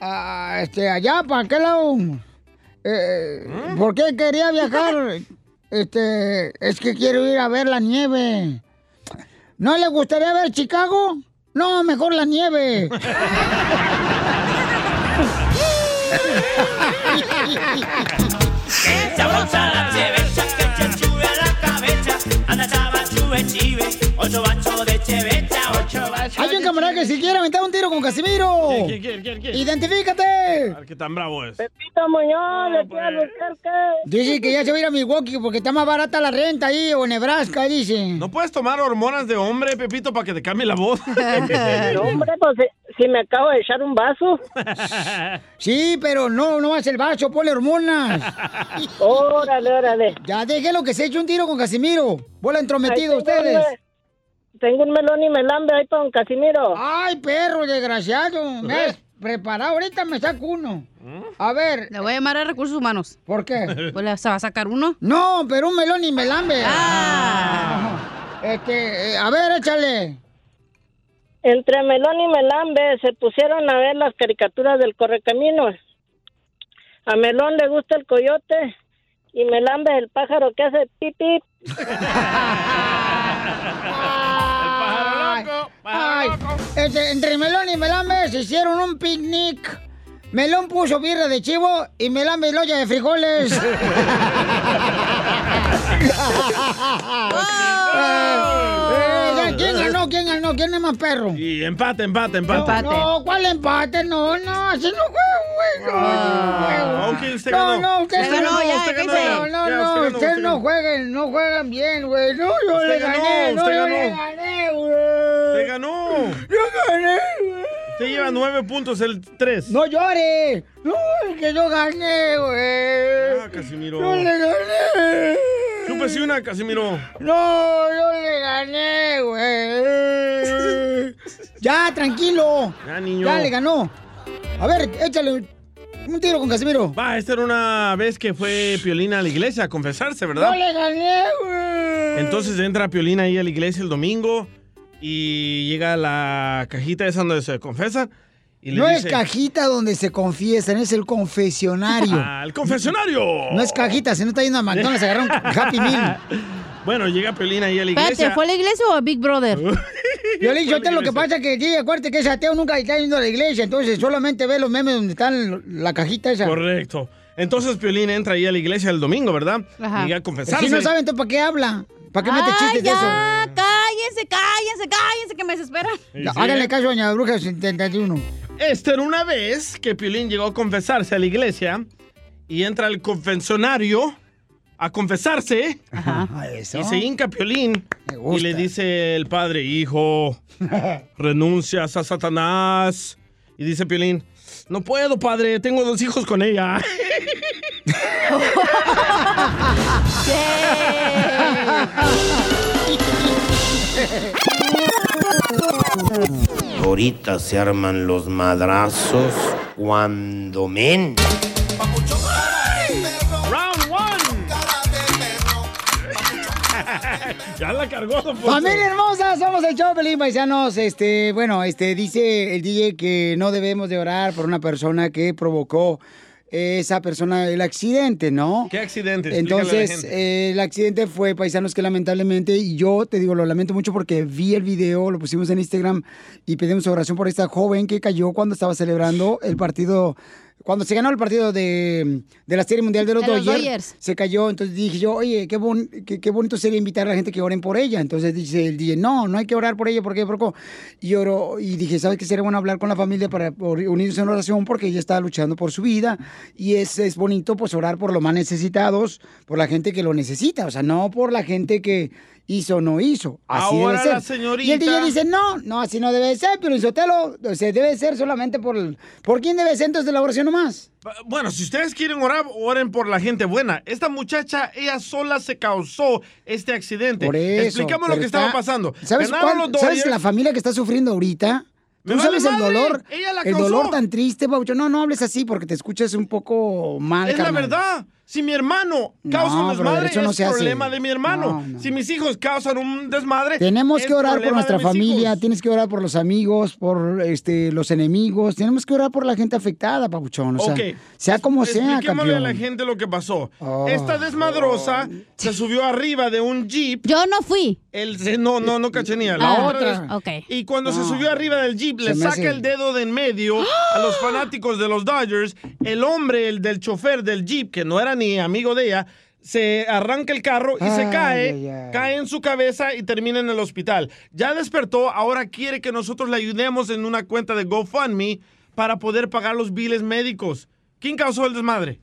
a, este, allá, para aquel lado? Eh, ¿Por qué quería viajar? Este, es que quiero ir a ver la nieve. ¿No le gustaría ver Chicago? No, mejor la nieve. Hay un camarada que si quiere aventar un tiro con Casimiro. ¿Quién, quién, quién, quién? ¡Identifícate! A ver qué tan bravo es. Pepito Muñoz, de pues. Dice que ya se va a ir a Milwaukee porque está más barata la renta ahí, o Nebraska, dice. ¿No puedes tomar hormonas de hombre, Pepito, para que te cambie la voz? No, hombre, pues si, me acabo de echar un vaso. Sí, pero no, no es el vaso, ponle hormonas. Órale, órale. Ya déjelo que se eche un tiro con Casimiro. Bola entrometido ustedes. Tengo un melón y melambe ahí para don Casimiro. Ay, perro desgraciado. Me has preparado. Ahorita me saco uno. A ver. Le voy a llamar a recursos humanos. ¿Por qué? Pues le- se va a sacar uno. No, pero un melón y melambe. Ah. Este, eh, a ver, échale. Entre melón y melambe se pusieron a ver las caricaturas del correcaminos. A melón le gusta el coyote y melambe el pájaro que hace Ay, este, entre Melón y Melambe se hicieron un picnic. Melón puso birra de chivo y Melambe loya de frijoles. Eh, ya, ¿Quién ¿Quién es más perro? Y empate, empate, empate. No, ¿cuál empate? No, no, así no juego, güey. Ah, ok, usted No, ganó. no, usted Usted ganó, ganó, ya, usted ¿qué ganó. hizo? No, Ya, no, usted ganó, ustedes usted no jueguen, no juegan bien, güey. No, yo Usted le ganó, gané, no, usted yo ganó. le gané, güey. Usted ganó. Yo gané, güey. Usted lleva nueve puntos el tres. No llore. No, es que yo gané, güey. Ah, Casimiro. Yo le gané. Chúpese una, Casimiro. No, yo le gané, güey. Ya, tranquilo. Ya, niño. Ya le ganó. A ver, échale un tiro con Casimiro. Va, esta era una vez que fue Piolina a la iglesia a confesarse, ¿verdad? Yo le gané, güey. Entonces entra Piolina ahí a la iglesia el domingo y llega a la cajita esa donde se confesan y le no dice... es cajita donde se confiesan, es el confesionario. ¡Ah, el confesionario! No es cajita, si no está yendo a McDonald's, agarraron Happy Meal. Bueno, llega Piolina ahí a la iglesia. Espérate, ¿fue a la iglesia o a Big Brother? Yo le dije, lo que pasa es que, sí, acuérdate que ese ateo nunca está yendo a la iglesia, entonces solamente ve los memes donde están la cajita esa. Correcto. Entonces Piolín entra ahí a la iglesia el domingo, ¿verdad? Ajá. Llega a confesarse. Si no saben, entonces ¿para qué habla? ¿Para qué mete Ay, chistes de eso? cállense, cállense, cállense, que me desesperan. Sí, sí. Háganle caso a Doña Bruja 71. Esta era una vez que Piolín llegó a confesarse a la iglesia y entra al confesionario a confesarse. eso. Y se hinca Piolín y le dice el padre, hijo, renuncias a Satanás. Y dice Piolín, no puedo, padre, tengo dos hijos con ella. Ahorita se arman los madrazos cuando men. Round one. ya la cargó, don. Familia hermosa, somos el show Pelín Paisanos. Este, bueno, este, dice el DJ que no debemos de orar por una persona que provocó esa persona el accidente, ¿no? ¿Qué accidente? Entonces, eh, el accidente fue, paisanos, que lamentablemente, y yo te digo, lo lamento mucho porque vi el video, lo pusimos en Instagram y pedimos oración por esta joven que cayó cuando estaba celebrando el partido cuando se ganó el partido de, de la Serie Mundial de los, De los Dodgers, Dodgers. se cayó. Entonces dije yo, oye, qué, bon- qué, qué bonito sería invitar a la gente que oren por ella. Entonces dice el DJ, no, no hay que orar por ella porque Broco. Y oró, y dije, ¿sabes qué sería bueno hablar con la familia para unirse en oración porque ella está luchando por su vida? Y es, es bonito pues orar por los más necesitados, por la gente que lo necesita, o sea, no por la gente que hizo o no hizo. Así Ahora debe la ser. señorita- Y el DJ dice, no, no, así no debe ser, pero Sotelo, o sea, debe ser solamente por... el- ¿Por quién debe ser entonces la oración nomás? Bueno, si ustedes quieren orar, oren por la gente buena. Esta muchacha, ella sola se causó este accidente. Por eso. Explicamos lo que está- estaba pasando. ¿Sabes, cuál- ¿sabes la familia que está sufriendo ahorita? ¿Tú vale sabes el dolor? ella la el causó. dolor tan triste, Paucho. No, no hables así porque te escuchas un poco mal, Es la verdad. Si mi hermano causa No, un desmadre, eso no es se hace. problema de mi hermano. Si mis hijos causan un desmadre, Tenemos es que orar por nuestra familia, hijos. tienes que orar por los amigos, por este los enemigos, tenemos que orar por la gente afectada, Papuchón. O sea, Ok. sea como sea, Expliquémosle a la campeón. gente lo que pasó. Oh. Esta desmadrosa se subió arriba de un jeep. Yo no fui. El, no, no, no cachenía. La Ah, otra. otra. Ok. Y cuando se No. subió arriba del jeep, Se le saca hace- el dedo de en medio a los fanáticos de los Dodgers. El hombre, el del chofer del jeep, que no era ni amigo de ella, se arranca el carro y se cae, ay, ay. cae en su cabeza y termina en el hospital. Ya despertó, ahora quiere que nosotros le ayudemos en una cuenta de GoFundMe para poder pagar los biles médicos. ¿Quién causó el desmadre?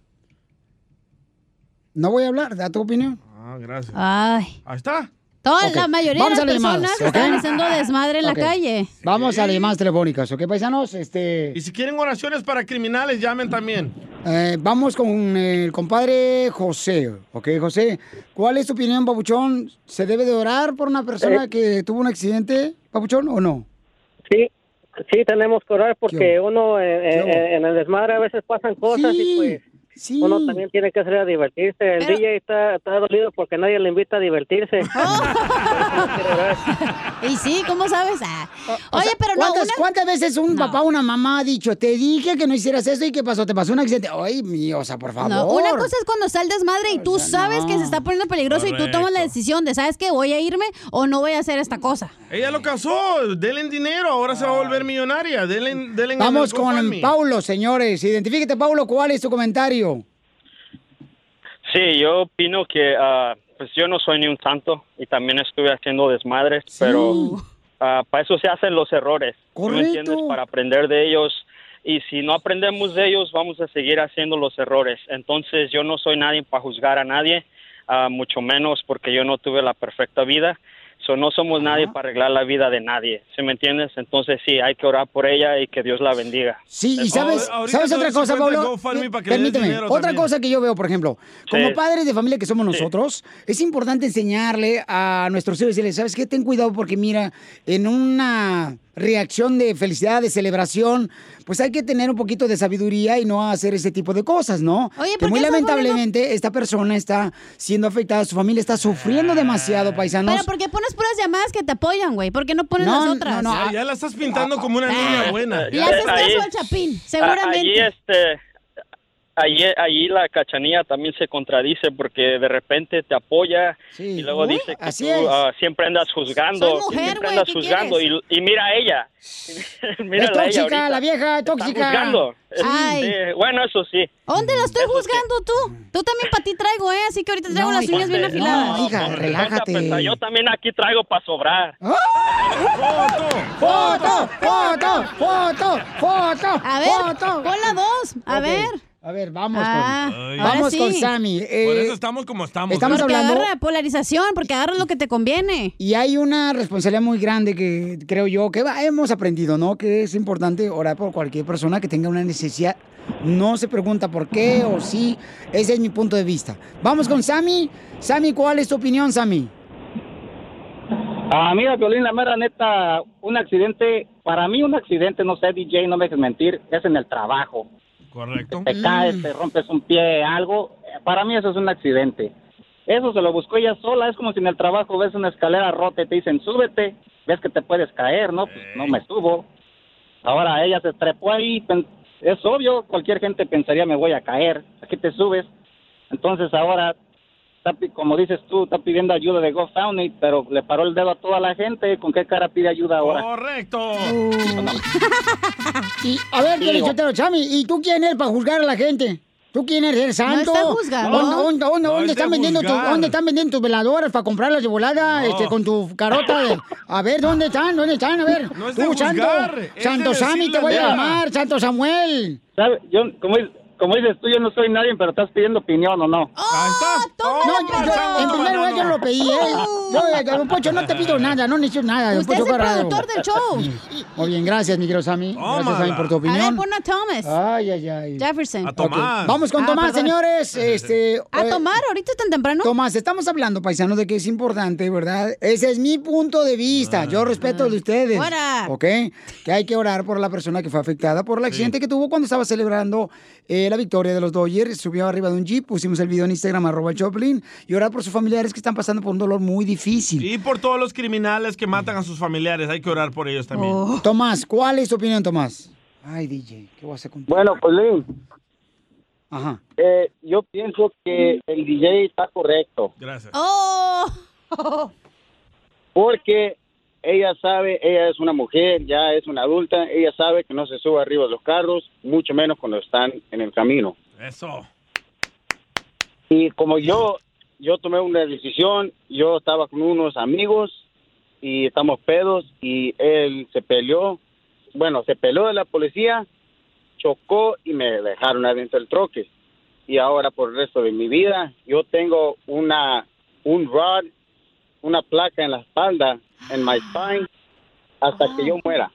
No voy a hablar, da tu opinión. Ah, gracias. Ay. Ahí está. Toda la mayoría vamos de las personas ¿ok? están haciendo desmadre en la calle. Vamos a las llamadas telefónicas, ¿ok, paisanos? Este, Y si quieren oraciones para criminales, llamen también. eh, vamos con el compadre José, ¿ok, José? ¿Cuál es tu opinión, Papuchón? ¿Se debe de orar por una persona Eh. que tuvo un accidente, Papuchón, o no? Sí, sí tenemos que orar porque uno eh, en el desmadre a veces pasan cosas y pues uno también tiene que salir a divertirse. El DJ está, está dolido porque nadie le invita a divertirse. Y sí, ¿cómo sabes? Ah. Oye, pero no, ¿Cuántas, una- cuántas veces un papá o una mamá ha dicho, te dije que no hicieras eso y qué pasó? ¿Te pasó un accidente? Ay, mío, o sea, por favor. No, una cosa es cuando está el desmadre y tú sabes que se está poniendo peligroso y tú tomas la decisión de, ¿sabes qué? Voy a irme o no voy a hacer esta cosa. Ella lo casó, denle dinero, ahora se va a volver millonaria. Denle, denle en Vamos con. Paulo, señores. Identifíquete, Paulo, ¿cuál es tu comentario? Sí, yo opino que ah, pues yo no soy ni un santo y también estuve haciendo desmadres, pero ah, para eso se hacen los errores, ¿sí ¿me entiendes? Para aprender de ellos y si no aprendemos de ellos vamos a seguir haciendo los errores. Entonces yo no soy nadie para juzgar a nadie, ah, mucho menos porque yo no tuve la perfecta vida. So, no somos nadie para arreglar la vida de nadie, ¿sí me entiendes? Entonces sí, hay que orar por ella y que Dios la bendiga. Sí, y sabes, Oh, ahorita ¿sabes otra cosa, Pablo? Des Permíteme, otra también. cosa que yo veo, por ejemplo, como Sí. padres de familia que somos Sí. nosotros, es importante enseñarle a nuestros hijos, decirles, ¿sabes qué? Ten cuidado porque mira, en una reacción de felicidad, de celebración, pues hay que tener un poquito de sabiduría y no hacer ese tipo de cosas, ¿no? Oye, que ¿por muy lamentablemente esta persona está siendo afectada, su familia está sufriendo demasiado, paisanos. Pero ¿por qué pones puras llamadas que te apoyan, güey? ¿Por qué no pones No, las otras? no, no, Ya, ya la estás pintando como una niña buena. Le haces Ahí- caso al Chapín, seguramente. Allí, este, allí, allí la cachanilla también se contradice porque de repente te apoya y luego Uy, dice que tú ah, siempre andas juzgando, Soy mujer, siempre güey, andas ¿qué juzgando y, y mira a ella. Mírala es a ella tóxica, ahorita. la vieja, tóxica. Ay. sí, bueno, eso sí. ¿Dónde la estoy Eso sí. juzgando tú? Tú también para ti traigo, ¿eh? Así que ahorita traigo No, las uñas bien No, afiladas. hija, por relájate. pues, yo también aquí traigo para sobrar. ¡Foto! ¡Foto! ¡Foto! ¡Foto! A ver, ¡Foto! pon la dos. A Ok. ver. A ver, vamos Ah, con, ahora vamos sí. con Sammy. Por Eh, eso estamos como estamos. estamos porque hablando- agarra polarización, porque agarra lo que te conviene. y hay una responsabilidad muy grande que creo yo que va- hemos aprendido, ¿no? Que es importante orar por cualquier persona que tenga una necesidad. No se pregunta por qué o sí. Ese es mi punto de vista. Vamos con Sammy. Sammy, ¿cuál es tu opinión, Sammy? Ah, mira, Violín, la mera neta, un accidente, para mí un accidente, no sé, DJ, no me dejes mentir, es en el trabajo. Correcto. Te caes, te rompes un pie, algo, para mí eso es un accidente. Eso se lo buscó ella sola, es como si en el trabajo ves una escalera rota y te dicen, súbete, ves que te puedes caer, ¿no? Pues no me subo. Ahora ella se trepó ahí, es obvio, cualquier gente pensaría, me voy a caer, aquí te subes. Entonces ahora está como dices tú, está pidiendo ayuda de GoFundMe, pero le paró el dedo a toda la gente. ¿Con qué cara pide ayuda ahora? ¡Correcto! Y, a ver, Sí, ¿qué le digo- Chotero, Chami? ¿Y tú quién eres para juzgar a la gente? ¿Tú quién eres? ¿Eres santo? está. ¿Dónde, dónde, dónde- No dónde es de están vendiendo tu-. ¿Dónde están vendiendo tus veladoras para comprarlas de volada No. este, con tu carota? de- A ver, ¿dónde están? ¿Dónde están? A ver. No es de tú, santo, juzgar, es santo de Sammy, te voy a llamar, santo Samuel. ¿Sabe? Yo, como, es- como dices tú, yo no soy nadie, pero estás pidiendo opinión o no. Ahí está. No, yo- yo- en primer lugar yo lo pedí, ¿eh? Yo, eh, don Poncho, no te pido nada, no necesito nada. Usted es Poncho el productor del show. Muy bien, gracias, mi querido Sammy. Gracias, Sammy, por tu A ver, opinión. pon a Thomas. Ay, ay, ay. Jefferson. Ok, Vamos con Ah, Tomás, perdón. señores. Este, ¿A eh, tomar ahorita tan temprano? Tomás, estamos hablando, paisanos, de que es importante, ¿verdad? Ese es mi punto de vista. Yo respeto el de ustedes. Fuera. ¿Ok? Que hay que orar por la persona que fue afectada por el accidente que tuvo cuando estaba celebrando eh, la victoria de los Dodgers. Subió arriba de un jeep, pusimos el video en Instagram, arroba Choplin, y orar por sus familiares que están pasando por un dolor muy difícil. Y por todos los criminales que matan a sus familiares, hay que orar por ellos también. Oh. Tomás, ¿cuál es tu opinión, Tomás? Ay, DJ, ¿qué voy a hacer con Bueno, pues Lin, Ajá. eh, yo pienso que el DJ está correcto. Gracias. ¡Oh! Porque ella sabe, ella es una mujer, ya es una adulta, ella sabe que no se sube arriba de los carros, mucho menos cuando están en el camino. Eso. Y como yo, yo tomé una decisión, yo estaba con unos amigos y estamos pedos y él se peleó, bueno, se peleó de la policía, chocó y me dejaron adentro del troque. Y ahora por el resto de mi vida, yo tengo una, un rod, una placa en la espalda, en my spine, hasta que yo muera.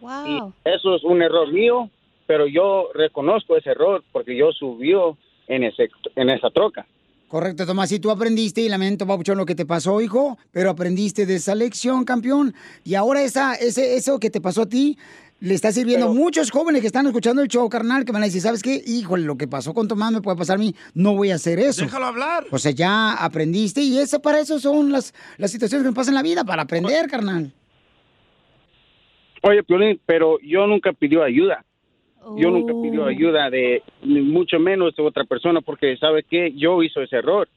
Wow. Eso es un error mío, pero yo reconozco ese error porque yo subió en, ese, en esa troca. Correcto, Tomás. Y tú aprendiste, y lamento, Papuchón, lo que te pasó, hijo, pero aprendiste de esa lección, campeón. Y ahora esa, ese, eso que te pasó a ti le está sirviendo a muchos jóvenes que están escuchando el show, carnal, que van a decir, ¿sabes qué? Híjole, lo que pasó con Tomás me puede pasar a mí, no voy a hacer eso. Déjalo hablar. O sea, ya aprendiste y eso, para eso son las, las situaciones que nos pasan en la vida, para aprender, carnal. Oye, Piolín, pero yo nunca pidió ayuda. Yo nunca pidió ayuda de, ni mucho menos de otra persona, porque sabe que yo hice ese error.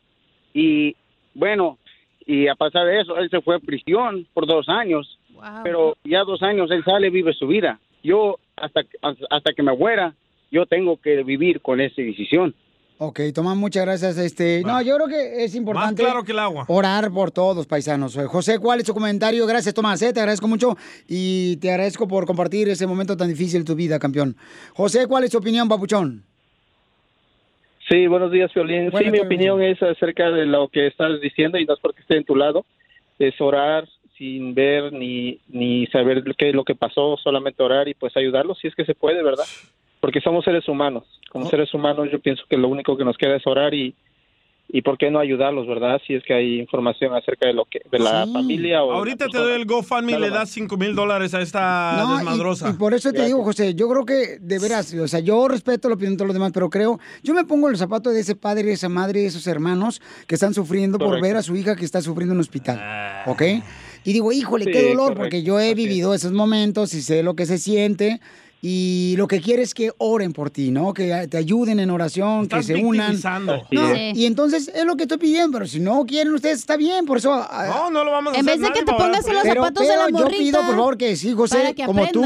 Y bueno, y a pasar de eso, él se fue a prisión por dos años, pero ya dos años él sale, vive su vida. Yo, hasta, hasta que me muera, yo tengo que vivir con esa decisión. Ok, Tomás, muchas gracias. Este, no, yo creo que es importante claro que el agua. orar por todos, paisanos. Eh, José, ¿cuál es tu comentario? Gracias, Tomás, eh, te agradezco mucho y te agradezco por compartir ese momento tan difícil de tu vida, campeón. José, ¿cuál es tu opinión, papuchón? Sí, buenos días, Violín. Buenas sí, mi opinión es acerca de lo que estás diciendo y no es porque esté en tu lado, es orar sin ver ni, ni saber qué es lo que pasó, solamente orar y pues ayudarlos si es que se puede, ¿verdad? Porque somos seres humanos. Como seres humanos yo pienso que lo único que nos queda es orar y, y por qué no ayudarlos, ¿verdad? Si es que hay información acerca de lo que de la familia o Ahorita te doy el GoFundMe y le das 5 mil dólares a esta No, desmadrosa. Y, por eso te digo, José, yo creo que de veras, o sea, yo respeto la opinión de todos los demás, pero creo, yo me pongo en los zapatos de ese padre, esa madre, esos hermanos que están sufriendo por ver a su hija que está sufriendo en un hospital, ¿ok? Y digo, híjole, Sí, qué dolor, correcto, porque yo he vivido esos momentos y sé lo que se siente. Y lo que quiero es que oren por ti, ¿no? Que te ayuden en oración, Estás que se unan. No, es. Y entonces es lo que estoy pidiendo, pero si no quieren ustedes, está bien, por eso... No, no lo vamos a En hacer. vez de que te pongas en los ella. Pero, zapatos de la pero yo morrita pido, por favor, que sí, José, que como tú,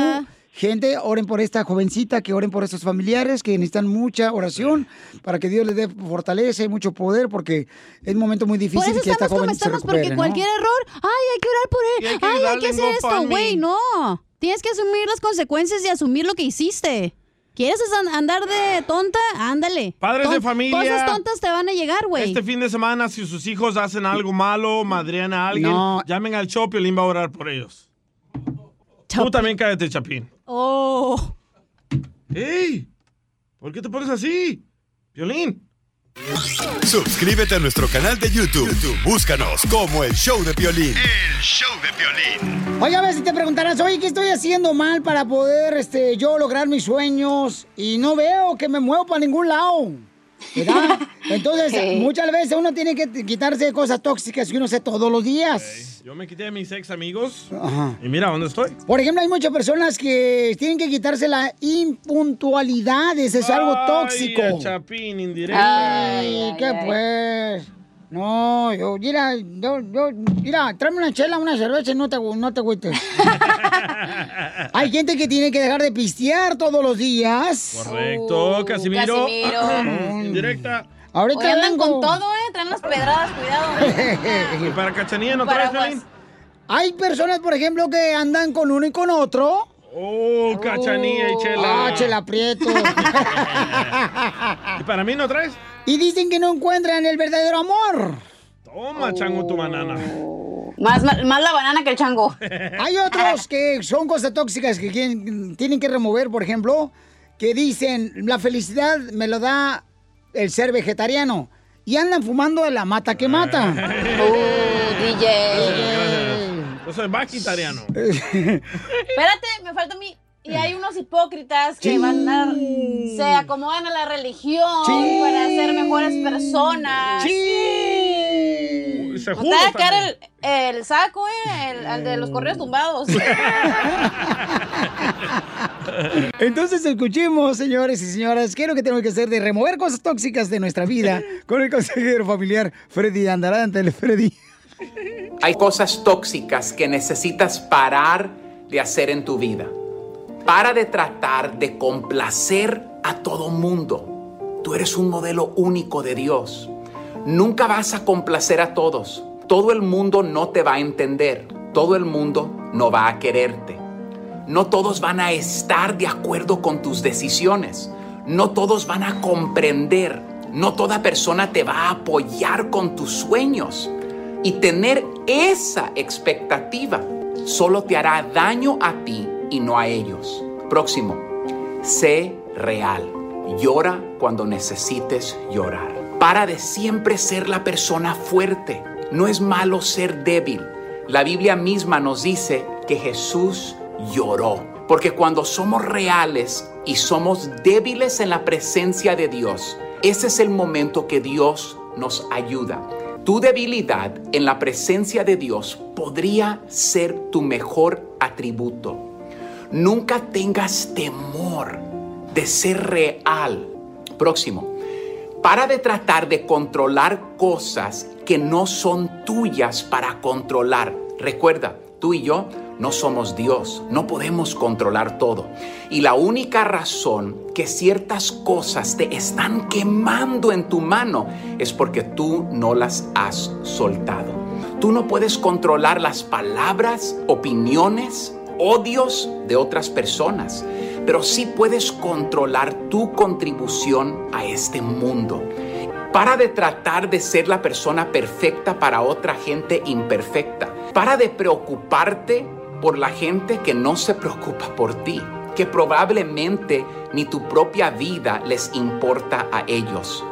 gente, oren por esta jovencita, que oren por estos familiares que necesitan mucha oración para que Dios les dé fortaleza y mucho poder, porque es un momento muy Por difícil eso que esta estamos como joven se estamos, recupere, porque ¿no? cualquier error, ay, hay que orar por él, Y hay que ay, hay que hacer esto, güey, no. Tienes que asumir las consecuencias y asumir lo que hiciste. ¿Quieres an- andar de tonta? Ándale. Padres de familia. Cosas tontas te van a llegar, güey. Este fin de semana, si sus hijos hacen algo malo, madrean a alguien, No. llamen al show, Piolín va a orar por ellos. Tú también cállate, Chapín. Oh. ¡Ey! ¿Por qué te pones así? Violín. Suscríbete a nuestro canal de YouTube. YouTube, Búscanos como el show de Piolín. El show de Piolín. Oye, a ver si te preguntarás, oye, ¿qué estoy haciendo mal para poder este, yo lograr mis sueños? Y no veo que me muevo para ningún lado. ¿Verdad? Entonces, Sí. muchas veces uno tiene que quitarse cosas tóxicas que uno hace todos los días. Yo me quité de mis ex amigos. Ajá. Y mira, ¿dónde estoy? Por ejemplo, hay muchas personas que tienen que quitarse la impuntualidad. Eso es algo Ay, tóxico. a Chapín, indirecta. Ay, ¿qué pues? No, yo, mira, yo, yo, mira, tráeme una chela, una cerveza y no te, no te agüites. Hay gente que tiene que dejar de pistear todos los días. Correcto, Casimiro. Casimiro. Indirecta. Ahorita Hoy andan vengo. con todo, ¿eh? Traen las pedradas, cuidado. ¿Y para Cachanilla no traes. Piolín? Hay personas, por ejemplo, que andan con uno y con otro. Oh, Cachanilla y Chela. Ah, chela prieto. ¿Y para mí no traes? Y dicen que no encuentran el verdadero amor. Toma, chango, tu banana. Más, más, más la banana que el chango. Hay otros que son cosas tóxicas que quieren- tienen que remover, por ejemplo, que dicen, la felicidad me lo da el ser vegetariano. Y andan fumando de la mata que mata. Uh, DJ. Yo soy vaquitariano. Espérate, me falta mí. Y hay unos hipócritas que van a, se acomodan a la religión Sí. para ser mejores personas. Sí. Se No te va a el, el saco, eh, el, el de los correos tumbados. Entonces escuchemos, señores y señoras, qué es lo que tenemos que hacer de remover cosas tóxicas de nuestra vida con el consejero familiar Freddy Andarante, Freddy. Hay cosas tóxicas que necesitas parar de hacer en tu vida. Para de tratar de complacer a todo mundo. Tú eres un modelo único de Dios. Nunca vas a complacer a todos. Todo el mundo no te va a entender. Todo el mundo no va a quererte. No todos van a estar de acuerdo con tus decisiones. No todos van a comprender. No toda persona te va a apoyar con tus sueños. Y tener esa expectativa solo te hará daño a ti y no a ellos. Próximo, sé real. Llora cuando necesites llorar. Para de siempre ser la persona fuerte. No es malo ser débil. La Biblia misma nos dice que Jesús lloró. Porque cuando somos reales y somos débiles en la presencia de Dios, ese es el momento que Dios nos ayuda. Tu debilidad en la presencia de Dios podría ser tu mejor atributo. Nunca tengas temor de ser real. Próximo. Para de tratar de controlar cosas que no son tuyas para controlar. Recuerda, tú y yo no somos Dios, no podemos controlar todo. Y la única razón que ciertas cosas te están quemando en tu mano es porque tú no las has soltado. Tú no puedes controlar las palabras, opiniones, odios de otras personas, pero sí puedes controlar tu contribución a este mundo. Para de tratar de ser la persona perfecta para otra gente imperfecta. Para de preocuparte por la gente que no se preocupa por ti, que probablemente ni tu propia vida les importa a ellos.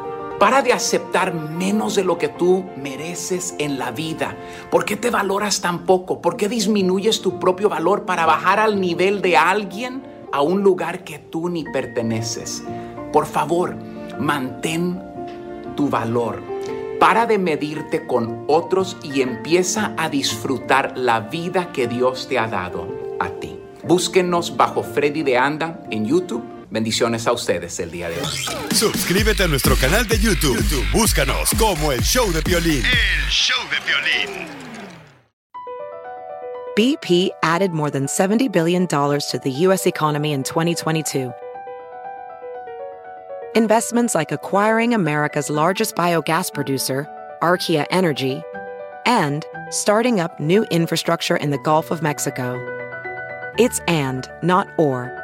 Para de aceptar menos de lo que tú mereces en la vida. ¿Por qué te valoras tan poco? ¿Por qué disminuyes tu propio valor para bajar al nivel de alguien a un lugar que tú ni perteneces? Por favor, mantén tu valor. Para de medirte con otros y empieza a disfrutar la vida que Dios te ha dado a ti. Búsquenos bajo Freddy de Anda en YouTube. Bendiciones a ustedes el día de hoy. Suscríbete a nuestro canal de YouTube. YouTube, Búscanos como el show de violín. El show de violín. BP added more than $70 billion to the U.S. economy in 2022. Investments like acquiring America's largest biogas producer, Archaea Energy, and starting up new infrastructure in the Gulf of Mexico. It's and, not or.